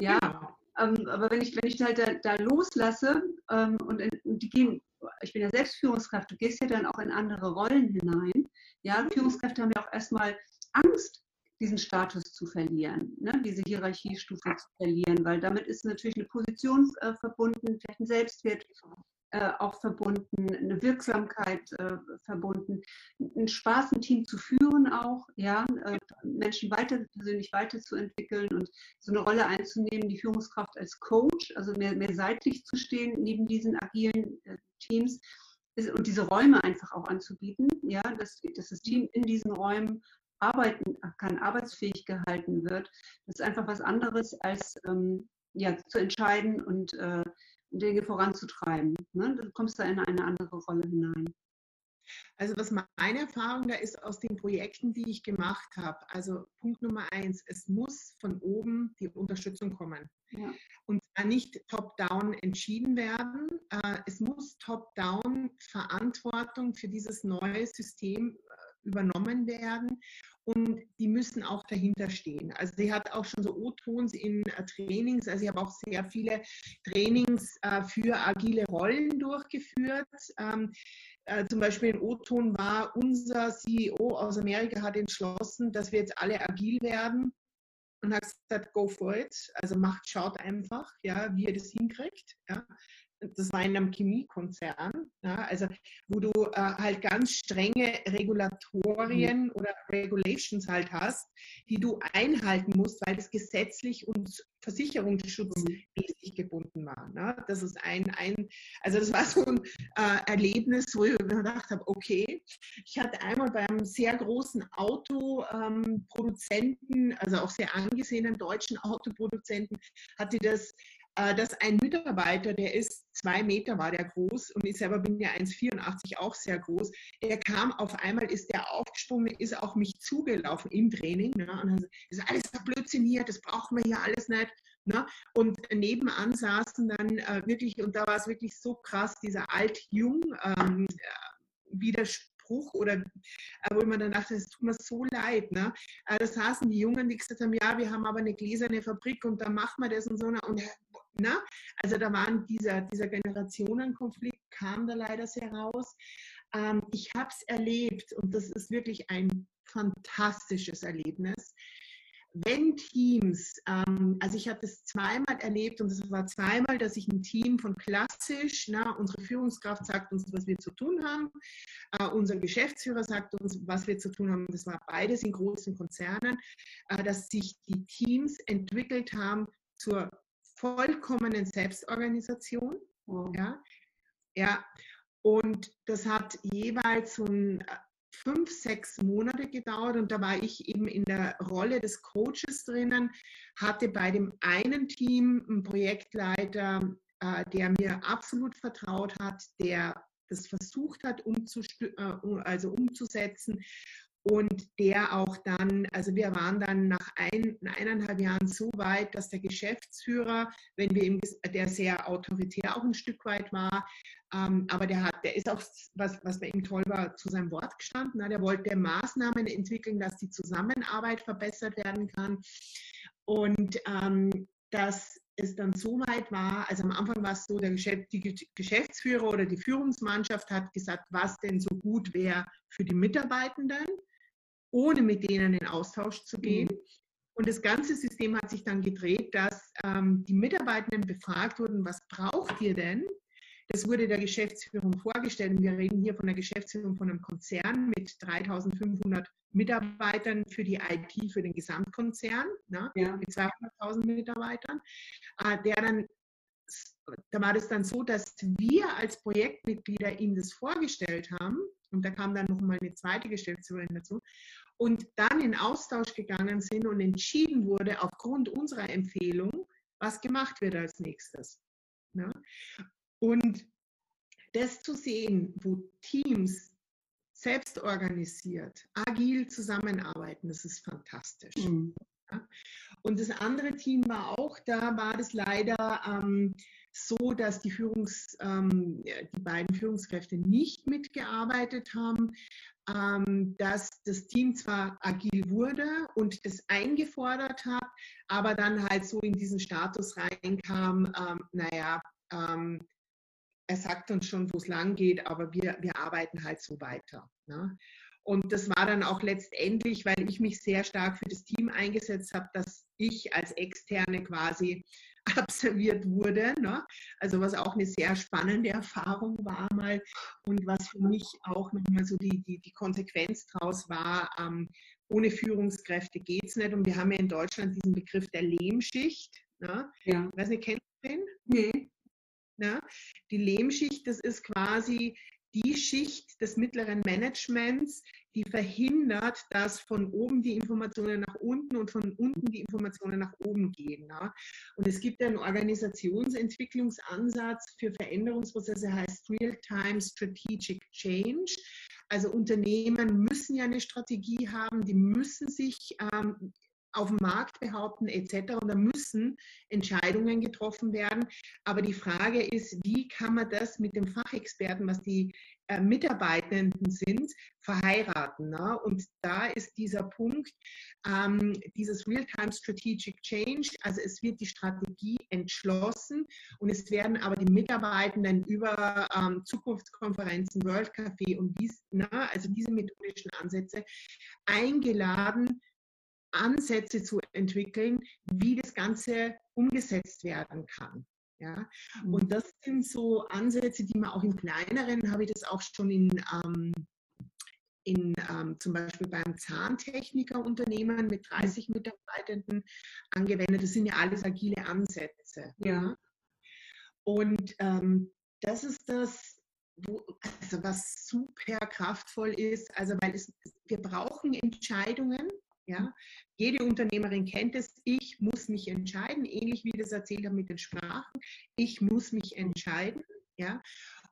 Ja, genau. Ähm, aber wenn ich, wenn ich halt da, da loslasse ähm, und, in, und, die gehen, ich bin ja selbst Führungskraft, du gehst ja dann auch in andere Rollen hinein. Ja, Führungskräfte haben ja auch erstmal Angst, diesen Status zu verlieren, ne? diese Hierarchiestufe zu verlieren, weil damit ist natürlich eine Position äh, verbunden, vielleicht ein Selbstwert äh, auch verbunden, eine Wirksamkeit äh, verbunden, ein Spaß, ein Team zu führen auch, ja, äh, Menschen weiter, persönlich weiterzuentwickeln und so eine Rolle einzunehmen, die Führungskraft als Coach, also mehr, mehr seitlich zu stehen neben diesen agilen äh, Teams ist, und diese Räume einfach auch anzubieten, ja, dass, dass das Team in diesen Räumen arbeiten kann, arbeitsfähig gehalten wird. Das ist einfach was anderes als ähm, ja, zu entscheiden und äh, Dinge voranzutreiben. Ne? Du kommst da in eine andere Rolle hinein. Also was meine Erfahrung da ist aus den Projekten, die ich gemacht habe, also Punkt Nummer eins, es muss von oben die Unterstützung kommen. Ja. Und zwar nicht top-down entschieden werden. Äh, es muss top-down Verantwortung für dieses neue System äh, übernommen werden und die müssen auch dahinter stehen. Also sie hat auch schon so O-Tons in äh, Trainings, also ich habe auch sehr viele Trainings äh, für agile Rollen durchgeführt. Ähm, äh, zum Beispiel in O-Ton war unser CEO aus Amerika hat entschlossen, dass wir jetzt alle agil werden und hat gesagt, go for it. Also macht, schaut einfach, ja, wie ihr das hinkriegt. Ja das war in einem Chemiekonzern, ja, also wo du äh, halt ganz strenge Regulatorien mhm. oder Regulations halt hast, die du einhalten musst, weil das gesetzlich und versicherungsschutzmäßig mhm. gebunden war. Ne? Das ist ein, ein, also das war so ein äh, Erlebnis, wo ich mir gedacht habe, okay, ich hatte einmal beim sehr großen Autoproduzenten, ähm, also auch sehr angesehenen deutschen Autoproduzenten, hatte das dass ein Mitarbeiter, der ist zwei Meter, war der groß und ich selber bin ja 1,84 auch sehr groß, der kam auf einmal, ist der aufgesprungen, ist auf mich zugelaufen im Training ne, und hat ist alles Blödsinn hier, das brauchen wir hier alles nicht. Ne? Und nebenan saßen dann äh, wirklich, und da war es wirklich so krass, dieser Alt-Jung ähm, äh, Widerspruch oder äh, wo man dann dachte, es tut mir so leid. Ne? Äh, da saßen die Jungen, die gesagt haben, ja, wir haben aber eine gläserne Fabrik und da machen wir das und so. Ne? Und na? Also da waren dieser, dieser Generationenkonflikt, kam da leider sehr raus. Ähm, ich habe es erlebt und das ist wirklich ein fantastisches Erlebnis. Wenn Teams, ähm, also ich habe das zweimal erlebt und es war zweimal, dass ich ein Team von klassisch, na, unsere Führungskraft sagt uns, was wir zu tun haben, äh, unser Geschäftsführer sagt uns, was wir zu tun haben, das war beides in großen Konzernen, äh, dass sich die Teams entwickelt haben zur vollkommenen Selbstorganisation. Oh. Ja, ja, und das hat jeweils so ein, fünf, sechs Monate gedauert und da war ich eben in der Rolle des Coaches drinnen, hatte bei dem einen Team einen Projektleiter, äh, der mir absolut vertraut hat, der das versucht hat umzu, äh, also umzusetzen und der auch dann, also wir waren dann nach ein, eineinhalb Jahren so weit, dass der Geschäftsführer, wenn wir ihm, der sehr autoritär auch ein Stück weit war, ähm, aber der hat, der ist auch, was, was bei ihm toll war, zu seinem Wort gestanden. Na, der wollte Maßnahmen entwickeln, dass die Zusammenarbeit verbessert werden kann. Und ähm, dass es dann so weit war, also am Anfang war es so, der Geschäft, die Geschäftsführer oder die Führungsmannschaft hat gesagt, was denn so gut wäre für die Mitarbeitenden ohne mit denen in Austausch zu gehen. Mhm. Und das ganze System hat sich dann gedreht, dass ähm, die Mitarbeitenden befragt wurden, was braucht ihr denn? Das wurde der Geschäftsführung vorgestellt. Und wir reden hier von der Geschäftsführung von einem Konzern mit 3500 Mitarbeitern für die IT, für den Gesamtkonzern, ne, ja. mit 200.000 Mitarbeitern. Äh, der dann, da war das dann so, dass wir als Projektmitglieder ihm das vorgestellt haben. Und da kam dann nochmal eine zweite Geschäftsführerin dazu und dann in Austausch gegangen sind und entschieden wurde aufgrund unserer Empfehlung, was gemacht wird als nächstes. Ja? Ne? Und das zu sehen, wo Teams selbst organisiert, agil zusammenarbeiten, das ist fantastisch. Mhm. Ja? Und das andere Team war auch da, war das leider ähm, so, dass die, Führungs, ähm, die beiden Führungskräfte nicht mitgearbeitet haben, ähm, dass das Team zwar agil wurde und das eingefordert hat, aber dann halt so in diesen Status reinkam, ähm, naja, ähm, er sagt uns schon, wo es lang geht, aber wir, wir arbeiten halt so weiter. Ne? Und das war dann auch letztendlich, weil ich mich sehr stark für das Team eingesetzt habe, dass ich als Externe quasi absolviert wurde. Ne? Also was auch eine sehr spannende Erfahrung war mal und was für mich auch nochmal so die, die, die Konsequenz daraus war, ähm, ohne Führungskräfte geht es nicht. Und wir haben ja in Deutschland diesen Begriff der Lehmschicht. Ne? Ja. Ich weiß nicht, kennst du den? Nee. Ne? Die Lehmschicht, das ist quasi die Schicht des mittleren Managements, die verhindert, dass von oben die Informationen nach unten und von unten die Informationen nach oben gehen. Ja. Und es gibt einen Organisationsentwicklungsansatz für Veränderungsprozesse, heißt Real-Time Strategic Change. Also Unternehmen müssen ja eine Strategie haben, die müssen sich ähm, auf dem Markt behaupten etc. Und da müssen Entscheidungen getroffen werden. Aber die Frage ist, wie kann man das mit dem Fachexperten, was die äh, Mitarbeitenden sind, verheiraten? Ne? Und da ist dieser Punkt, ähm, dieses Real-Time Strategic Change, also es wird die Strategie entschlossen und es werden aber die Mitarbeitenden über ähm, Zukunftskonferenzen, World Café und dies, na, ne, also diese methodischen Ansätze eingeladen, Ansätze zu entwickeln, wie das Ganze umgesetzt werden kann. Ja? Mhm. Und das sind so Ansätze, die man auch im kleineren, habe ich das auch schon in, ähm, in ähm, zum Beispiel beim Zahntechnikerunternehmen mit 30 Mitarbeitenden angewendet. Das sind ja alles agile Ansätze. Ja. Und ähm, das ist das, wo, also was super kraftvoll ist, also weil es, wir brauchen Entscheidungen, ja? Jede Unternehmerin kennt es, ich muss mich entscheiden, ähnlich wie das erzählt habe mit den Sprachen. Ich muss mich entscheiden. Ja?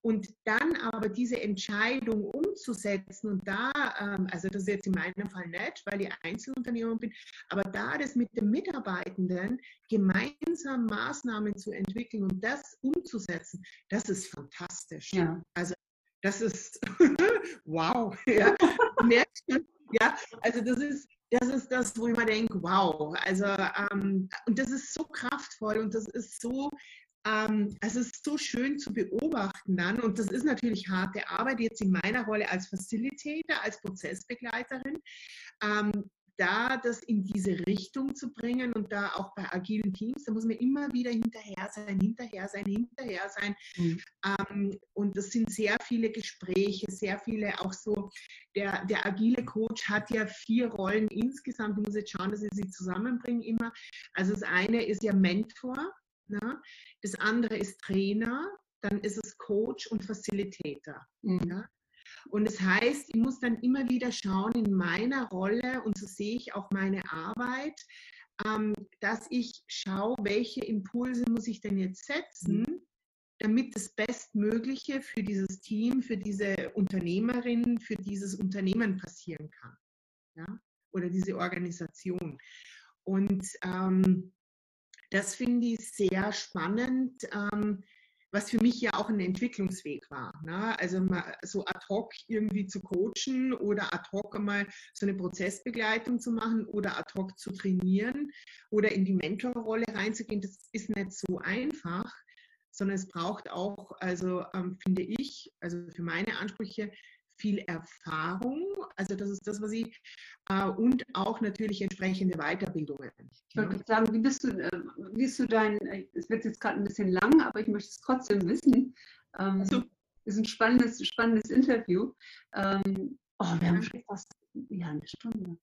Und dann aber diese Entscheidung umzusetzen und da, ähm, also das ist jetzt in meinem Fall nicht, weil ich Einzelunternehmer bin, aber da das mit den Mitarbeitenden gemeinsam Maßnahmen zu entwickeln und das umzusetzen, das ist fantastisch. Ja. Also das ist [laughs] wow. Ja. Merkst du, ja, also das ist, das ist das, wo ich mir denke, wow, also ähm, und das ist so kraftvoll und das ist so, ähm, es ist so schön zu beobachten dann und das ist natürlich harte Arbeit jetzt in meiner Rolle als Facilitator, als Prozessbegleiterin. Ähm, da das in diese Richtung zu bringen und da auch bei agilen Teams, da muss man immer wieder hinterher sein, hinterher sein, hinterher sein. Mhm. Ähm, und das sind sehr viele Gespräche, sehr viele auch so, der, der agile Coach hat ja vier Rollen insgesamt. Ich muss jetzt schauen, dass ich sie zusammenbringe immer. Also das eine ist ja Mentor, ne? das andere ist Trainer, dann ist es Coach und Facilitator. Mhm. Ja? Und das heißt, ich muss dann immer wieder schauen in meiner Rolle, und so sehe ich auch meine Arbeit, ähm, dass ich schaue, welche Impulse muss ich denn jetzt setzen, damit das Bestmögliche für dieses Team, für diese Unternehmerin, für dieses Unternehmen passieren kann. ja? oder diese Organisation. Und ähm, das finde ich sehr spannend, ähm, was für mich ja auch ein Entwicklungsweg war. Ne? Also so ad hoc irgendwie zu coachen oder ad hoc einmal so eine Prozessbegleitung zu machen oder ad hoc zu trainieren oder in die Mentorrolle reinzugehen, das ist nicht so einfach, sondern es braucht auch, also ähm, finde ich, also für meine Ansprüche, viel Erfahrung, also das ist das, was ich, äh, und auch natürlich entsprechende Weiterbildungen. Ich wollte ja. sagen, wie bist du, äh, wie bist du dein, es wird jetzt gerade ein bisschen lang, aber ich möchte es trotzdem wissen. Ähm, also. ist ein spannendes, spannendes Interview. Ähm, oh, wir haben schon fast ja, eine Stunde.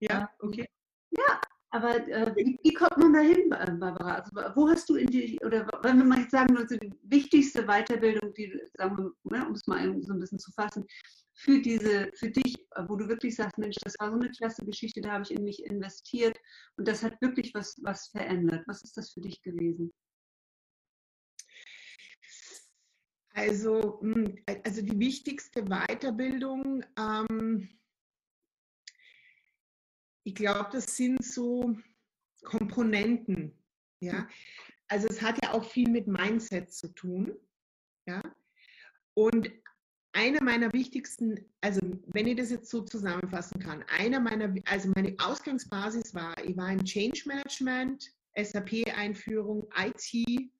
Ja, okay. Ja, aber äh, wie, wie, kommt man da hin, Barbara? Also, wo hast du in die, oder wenn wir mal sagen, also die wichtigste Weiterbildung, die, sagen wir, ne, um es mal so ein bisschen zu fassen, für diese, für dich, wo du wirklich sagst, Mensch, das war so eine klasse Geschichte, da habe ich in mich investiert und das hat wirklich was, was verändert. Was ist das für dich gewesen? Also, hm, also die wichtigste Weiterbildung, ähm, ich glaube, das sind so Komponenten. Ja? Hm. Also es hat ja auch viel mit Mindset zu tun. Ja? Und einer meiner wichtigsten, also wenn ich das jetzt so zusammenfassen kann, einer meiner, also meine Ausgangsbasis war, ich war im Change Management, SAP-Einführung, IT,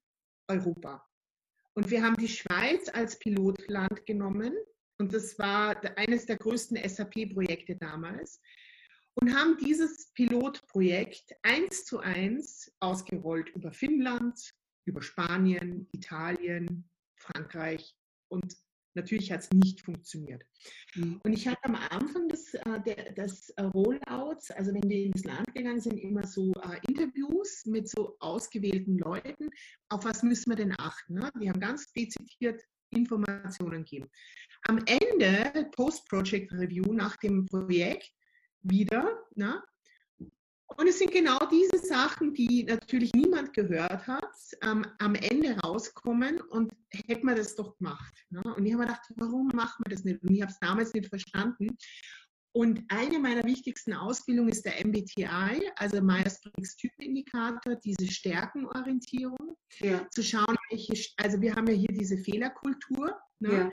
Europa. Und wir haben die Schweiz als Pilotland genommen und das war eines der größten SAP-Projekte damals und haben dieses Pilotprojekt eins zu eins ausgerollt über Finnland, über Spanien, Italien, Frankreich und natürlich hat es nicht funktioniert. Und ich hatte am Anfang des, äh, des Rollouts, also wenn wir ins Land gegangen sind, immer so äh, Interviews mit so ausgewählten Leuten, auf was müssen wir denn achten? Ne? Die haben ganz dezidiert Informationen gegeben. Am Ende, Post-Project Review nach dem Projekt, wieder. Ne? Und es sind genau diese Sachen, die natürlich niemand gehört hat, ähm, am Ende rauskommen und hätte man das doch gemacht. Ne? Und ich habe mir gedacht, warum macht man das nicht? Und ich habe es damals nicht verstanden. Und eine meiner wichtigsten Ausbildungen ist der MBTI, also Myers-Briggs Typenindikator, diese Stärkenorientierung. Ja. Zu schauen, welche, also wir haben ja hier diese Fehlerkultur. Ne? Ja.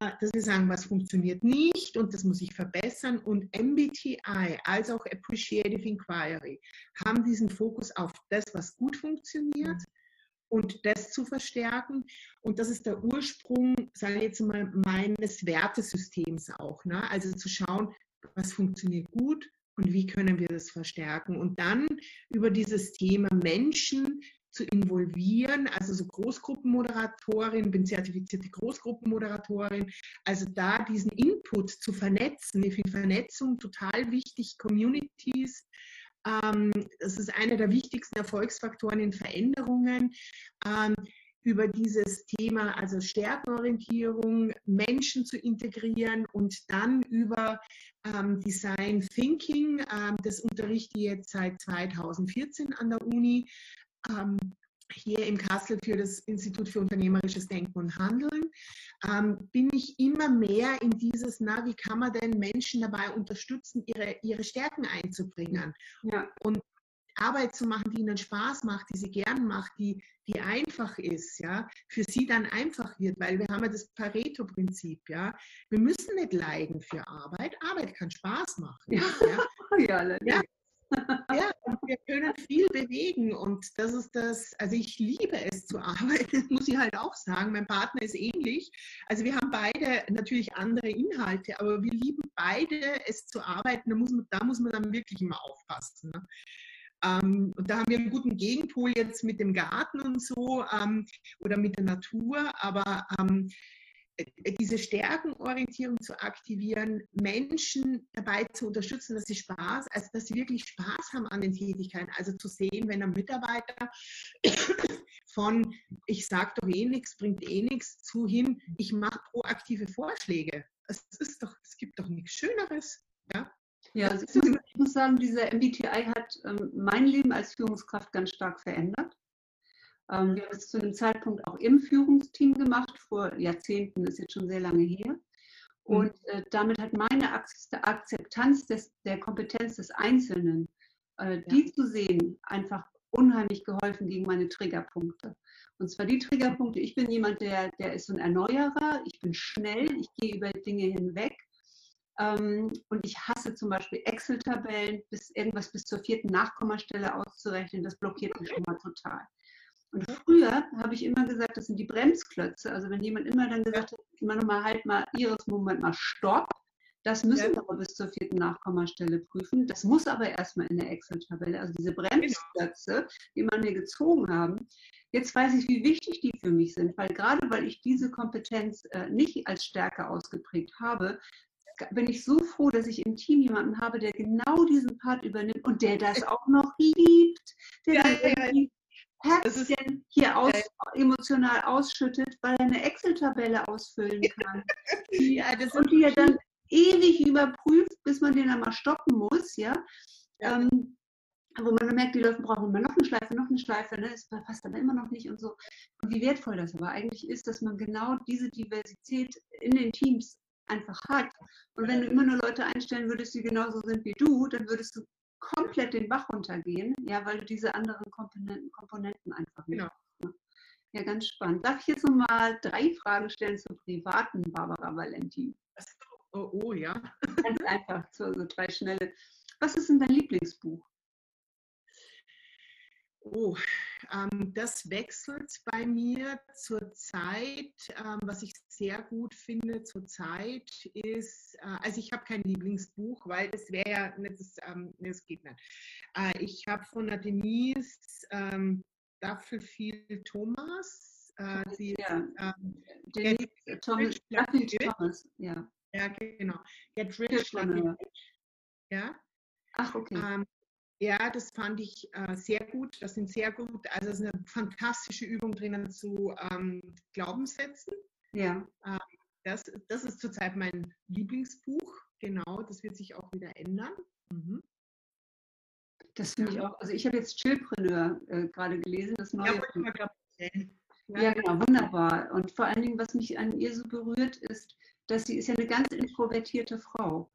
Äh, dass wir sagen, was funktioniert nicht und das muss ich verbessern. Und MBTI als auch Appreciative Inquiry haben diesen Fokus auf das, was gut funktioniert und das zu verstärken. Und das ist der Ursprung, sage ich jetzt mal, meines Wertesystems auch. Ne? Also zu schauen, was funktioniert gut und wie können wir das verstärken. Und dann über dieses Thema Menschen zu involvieren, also so Großgruppenmoderatorin, bin zertifizierte Großgruppenmoderatorin, also da diesen Input zu vernetzen. Ich finde Vernetzung total wichtig, Communities. Ähm, das ist einer der wichtigsten Erfolgsfaktoren in Veränderungen. Ähm, über dieses Thema, also Stärkenorientierung, Menschen zu integrieren und dann über ähm, Design Thinking, ähm, das unterrichte ich jetzt seit 2014 an der Uni, ähm, hier im Kassel für das Institut für unternehmerisches Denken und Handeln, ähm, bin ich immer mehr in dieses, na, wie kann man denn Menschen dabei unterstützen, ihre, ihre Stärken einzubringen ja. und Arbeit zu machen, die ihnen Spaß macht, die sie gern macht, die, die einfach ist, ja, für sie dann einfach wird, weil wir haben ja das Pareto-Prinzip, ja. Wir müssen nicht leiden für Arbeit. Arbeit kann Spaß machen. Ja, ja. [laughs] ja, ja ja, wir können viel bewegen und das ist das, also ich liebe es zu arbeiten, [laughs] muss ich halt auch sagen. Mein Partner ist ähnlich. Also wir haben beide natürlich andere Inhalte, aber wir lieben beide es zu arbeiten. Da muss man, da muss man dann wirklich immer aufpassen. Ne? Ähm, und da haben wir einen guten Gegenpol jetzt mit dem Garten und so ähm, oder mit der Natur, aber ähm, äh, diese Stärkenorientierung zu aktivieren, Menschen dabei zu unterstützen, dass sie Spaß, also dass sie wirklich Spaß haben an den Tätigkeiten. Also zu sehen, wenn ein Mitarbeiter [coughs] von ich sage doch eh nichts, bringt eh nichts, zu hin, ich mache proaktive Vorschläge. Es ist doch, es gibt doch nichts Schöneres. Ja, ja also ich muss sagen, dieser MBTI hat ähm, mein Leben als Führungskraft ganz stark verändert. Ähm, wir haben es zu einem Zeitpunkt auch im Führungsteam gemacht, vor Jahrzehnten, ist jetzt schon sehr lange her. Und äh, damit hat meine Akzeptanz des, der Kompetenz des Einzelnen, äh, die ja. zu sehen, einfach unheimlich geholfen gegen meine Triggerpunkte. Und zwar die Triggerpunkte, ich bin jemand, der, der ist so ein Erneuerer, ich bin schnell, ich gehe über Dinge hinweg. Ähm, und ich hasse zum Beispiel Excel-Tabellen, bis irgendwas bis zur vierten Nachkommastelle auszurechnen, das blockiert mich schon mal total. Und früher habe ich immer gesagt, das sind die Bremsklötze. Also wenn jemand immer dann gesagt hat, immer nochmal halt mal Ihres Moment mal Stopp, das müssen wir aber bis zur vierten Nachkommastelle prüfen. Das muss aber erstmal in der Excel-Tabelle. Also diese genau. Bremsklötze, die man mir gezogen haben. Jetzt weiß ich, wie wichtig die für mich sind, weil gerade weil ich diese Kompetenz äh, nicht als Stärke ausgeprägt habe, bin ich so froh, dass ich im Team jemanden habe, der genau diesen Part übernimmt und der das [laughs] auch noch liebt, der ja, ja, ja. Herzchen hier aus, emotional ausschüttet, weil er eine Excel-Tabelle ausfüllen kann. [laughs] ja, und die er dann ewig überprüft, bis man den dann mal stoppen muss, ja. ja. Ähm, wo man dann merkt, die Läufe brauchen immer noch eine Schleife, noch eine Schleife, ne? es passt aber immer noch nicht und so. Und wie wertvoll das aber eigentlich ist, dass man genau diese Diversität in den Teams einfach hat. Und wenn du immer nur Leute einstellen würdest, die genauso sind wie du, dann würdest du komplett den Bach runtergehen, ja, weil du diese anderen Komponenten, Komponenten einfach nicht genau. hast. Ne? Ja, ganz spannend. Darf ich jetzt nochmal drei Fragen stellen zur privaten Barbara Valentin? Oh, oh ja. Ganz einfach, so, so drei schnelle. Was ist denn dein Lieblingsbuch? Oh, ähm, das wechselt bei mir zurzeit. Ähm, was ich sehr gut finde zurzeit ist, äh, also ich habe kein Lieblingsbuch, weil das wäre ja, das, ähm, das geht nicht. Äh, ich habe von der Denise ähm, Duffelfield Thomas, äh, die ja. ähm, Denise Thomas, Thomas, ja. Ja, genau. Get Rich, ja. Ach, okay. Ja, das fand ich äh, sehr gut. Das sind sehr gut. Also es ist eine fantastische Übung drinnen zu ähm, Glaubenssätzen. Ja. Ähm, das, das ist zurzeit mein Lieblingsbuch. Genau, das wird sich auch wieder ändern. Mhm. Das finde ich auch. Also ich habe jetzt Chillpreneur äh, gerade gelesen, das neue. Ja, ja, ja, genau, wunderbar. Und vor allen Dingen, was mich an ihr so berührt, ist, dass sie ist ja eine ganz introvertierte Frau.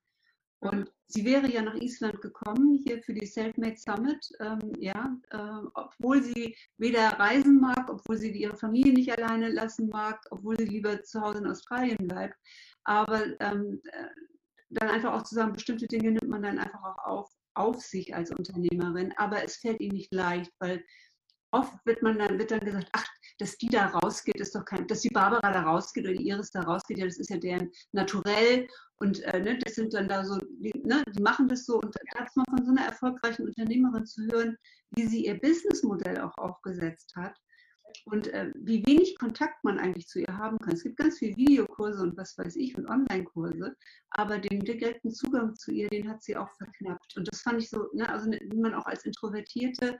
Und sie wäre ja nach Island gekommen, hier für die Selfmade Summit, ähm, ja, äh, obwohl sie weder reisen mag, obwohl sie ihre Familie nicht alleine lassen mag, obwohl sie lieber zu Hause in Australien bleibt. Aber ähm, äh, dann einfach auch zu sagen, bestimmte Dinge nimmt man dann einfach auch auf, auf sich als Unternehmerin. Aber es fällt ihnen nicht leicht, weil oft wird man dann, wird dann gesagt, ach, dass die da rausgeht, ist doch kein, dass die Barbara da rausgeht oder die Iris da rausgeht, ja, das ist ja deren Naturell und äh, ne, das sind dann da so, die, ne, die machen das so und da mal von so einer erfolgreichen Unternehmerin zu hören, wie sie ihr Businessmodell auch aufgesetzt hat und äh, wie wenig Kontakt man eigentlich zu ihr haben kann. Es gibt ganz viele Videokurse und was weiß ich und Online-Kurse, aber den direkten Zugang zu ihr, den hat sie auch verknappt. Und das fand ich so, ne, also wie man auch als Introvertierte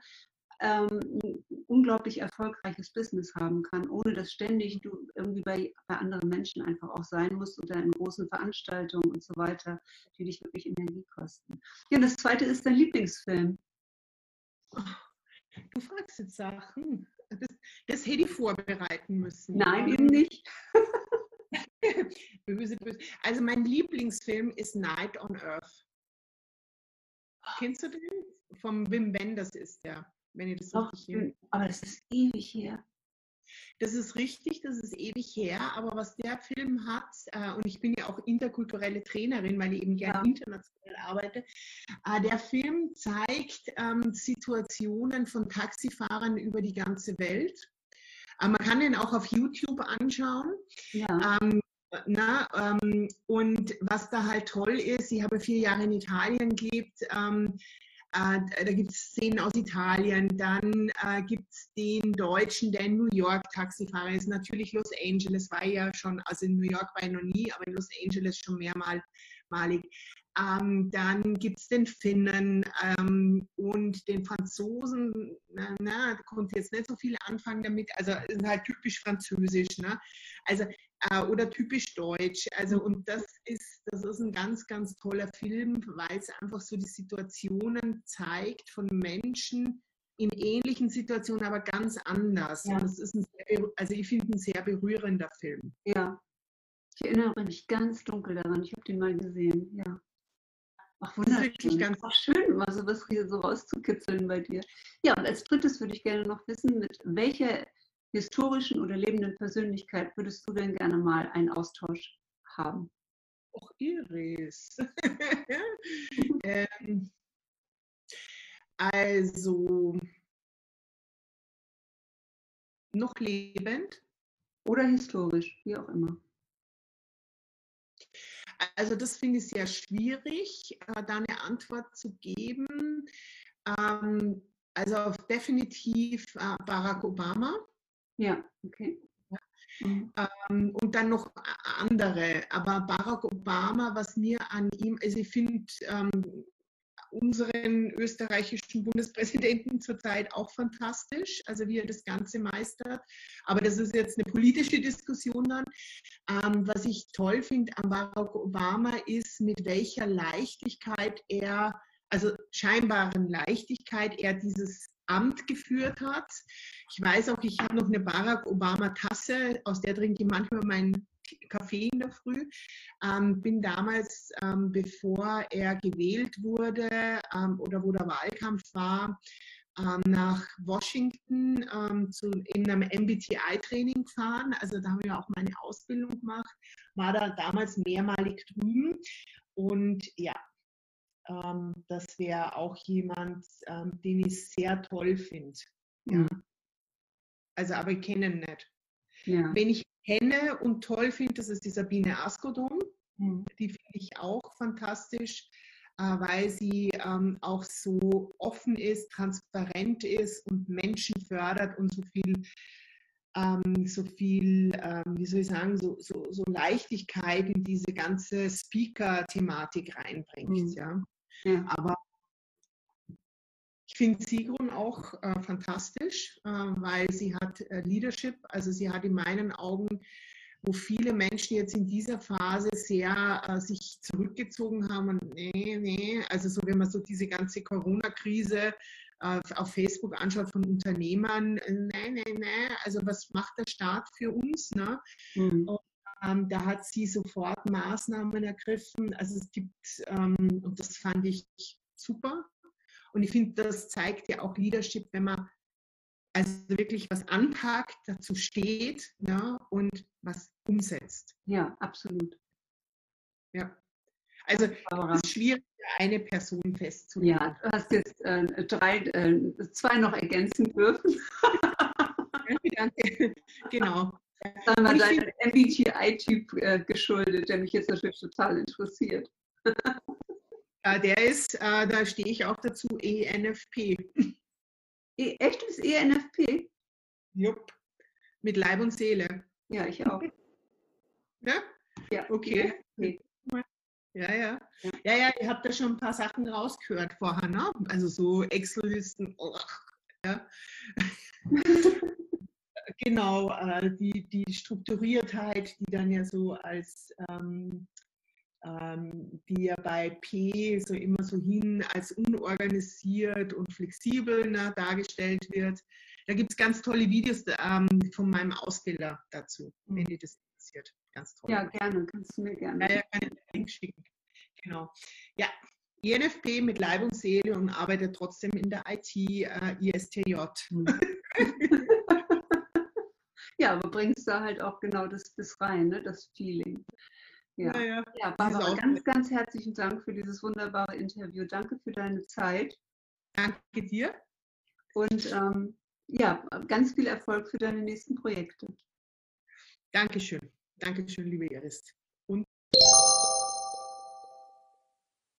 ähm, ein unglaublich erfolgreiches Business haben kann, ohne dass ständig du irgendwie bei, bei anderen Menschen einfach auch sein musst oder in großen Veranstaltungen und so weiter, die dich wirklich Energie kosten. Ja, und das zweite ist dein Lieblingsfilm. Du fragst jetzt Sachen. Das, das hätte ich vorbereiten müssen. Nein, eben nicht. [laughs] böse, böse. Also mein Lieblingsfilm ist Night on Earth. Kennst du den? Vom Wim Wenders ist der wenn ihr das Doch, richtig Aber das ist ewig her. Das ist richtig, das ist ewig her, aber was der Film hat, äh, und ich bin ja auch interkulturelle Trainerin, weil ich eben gerne ja. international arbeite, äh, der Film zeigt ähm, Situationen von Taxifahrern über die ganze Welt. Äh, man kann ihn auch auf YouTube anschauen. Ja. Ähm, na, ähm, und was da halt toll ist, ich habe vier Jahre in Italien gelebt, ähm, äh, da gibt es Szenen aus Italien, dann äh, gibt es den Deutschen, der in New York Taxifahrer ist. Natürlich Los Angeles war ja schon, also in New York war ich noch nie, aber in Los Angeles schon mehrmalig. Ähm, dann gibt es den Finnen ähm, und den Franzosen. Na, na, da konnte jetzt nicht so viel anfangen damit. Also sind halt typisch französisch. Ne? Also äh, oder typisch deutsch. Also und das ist, das ist ein ganz, ganz toller Film, weil es einfach so die Situationen zeigt von Menschen in ähnlichen Situationen, aber ganz anders. Ja. Und das ist ein sehr, also ich finde ein sehr berührender Film. Ja. Ich erinnere mich ganz dunkel daran. Ich habe den mal gesehen, ja. Ach, wunderschön. ganz Ach, schön, mal sowas hier so rauszukitzeln bei dir. Ja, und als drittes würde ich gerne noch wissen, mit welcher historischen oder lebenden Persönlichkeit würdest du denn gerne mal einen Austausch haben? Och, Iris. [laughs] ähm, also, noch lebend? Oder historisch, wie auch immer. Also das finde ich sehr schwierig, äh, da eine Antwort zu geben. Ähm, also definitiv äh, Barack Obama. Ja, okay. Mhm. Ähm, und dann noch andere. Aber Barack Obama, was mir an ihm, also ich finde ähm, unseren österreichischen Bundespräsidenten zurzeit auch fantastisch, also wie er das Ganze meistert. Aber das ist jetzt eine politische Diskussion dann. Ähm, was ich toll finde an Barack Obama ist, mit welcher Leichtigkeit er, also scheinbaren Leichtigkeit, er dieses Amt geführt hat. Ich weiß auch, ich habe noch eine Barack Obama Tasse, aus der trinke ich manchmal meinen Kaffee in der Früh. Ähm, bin damals, ähm, bevor er gewählt wurde ähm, oder wo der Wahlkampf war, ähm, nach Washington ähm, zu, in einem MBTI-Training gefahren. Also da haben wir auch meine Ausbildung gemacht, war da damals mehrmalig drüben. Und ja, das wäre auch jemand, den ich sehr toll finde. Ja. Mhm. Also, aber ich kenne ihn nicht. Ja. Wenn ich kenne und toll finde, das ist die Sabine Askodom. Mhm. Die finde ich auch fantastisch, äh, weil sie ähm, auch so offen ist, transparent ist und Menschen fördert und so viel, ähm, so viel, ähm, wie soll ich sagen, so, so, so Leichtigkeit in diese ganze Speaker-Thematik reinbringt. Mhm. Ja. Ja. Aber ich finde Sigrun auch äh, fantastisch, äh, weil sie hat äh, Leadership, also sie hat in meinen Augen, wo viele Menschen jetzt in dieser Phase sehr äh, sich zurückgezogen haben und nee, nee, also so wenn man so diese ganze Corona-Krise äh, auf Facebook anschaut von Unternehmern, nein, nein, nein, also was macht der Staat für uns? Ne? Mhm. Und, ähm, da hat sie sofort Maßnahmen ergriffen. Also es gibt, ähm, und das fand ich super, und ich finde, das zeigt ja auch Leadership, wenn man also wirklich was anpackt, dazu steht ja, und was umsetzt. Ja, absolut. Ja. Also es ist schwierig, eine Person festzulegen. Ja, du hast jetzt äh, drei, äh, zwei noch ergänzen dürfen. Danke. [laughs] Genau. Das wir deinem MBTI-Typ äh, geschuldet, der mich jetzt natürlich total interessiert. [laughs] Äh, der ist, äh, da stehe ich auch dazu, ENFP. E, echt ist ENFP? Jupp. Mit Leib und Seele. Ja, ich auch. Ja? Ja. Okay. ENFP. Ja, ja. Ja, ja, ihr habt da schon ein paar Sachen rausgehört vorher, ne? Also so Excel-Listen. Oh, ja. [laughs] genau, äh, die, die Strukturiertheit, die dann ja so als ähm, ähm, die ja bei P so immer so hin als unorganisiert und flexibel ne, dargestellt wird. Da gibt es ganz tolle Videos ähm, von meinem Ausbilder dazu, mhm. wenn dir das interessiert. Ganz toll. Ja, gerne, kannst du mir gerne. Ja, ja kann ich den Link schicken. Genau. Ja, INFP mit Leib und Seele und arbeitet trotzdem in der IT, äh, ISTJ. Mhm. [laughs] ja, aber bringst da halt auch genau das, das rein, ne? das Feeling. Ja, ja, ja Barbara, ganz, ganz herzlichen Dank für dieses wunderbare Interview. Danke für deine Zeit. Danke dir. Und ähm, ja, ganz viel Erfolg für deine nächsten Projekte. Dankeschön. Dankeschön, liebe Iris.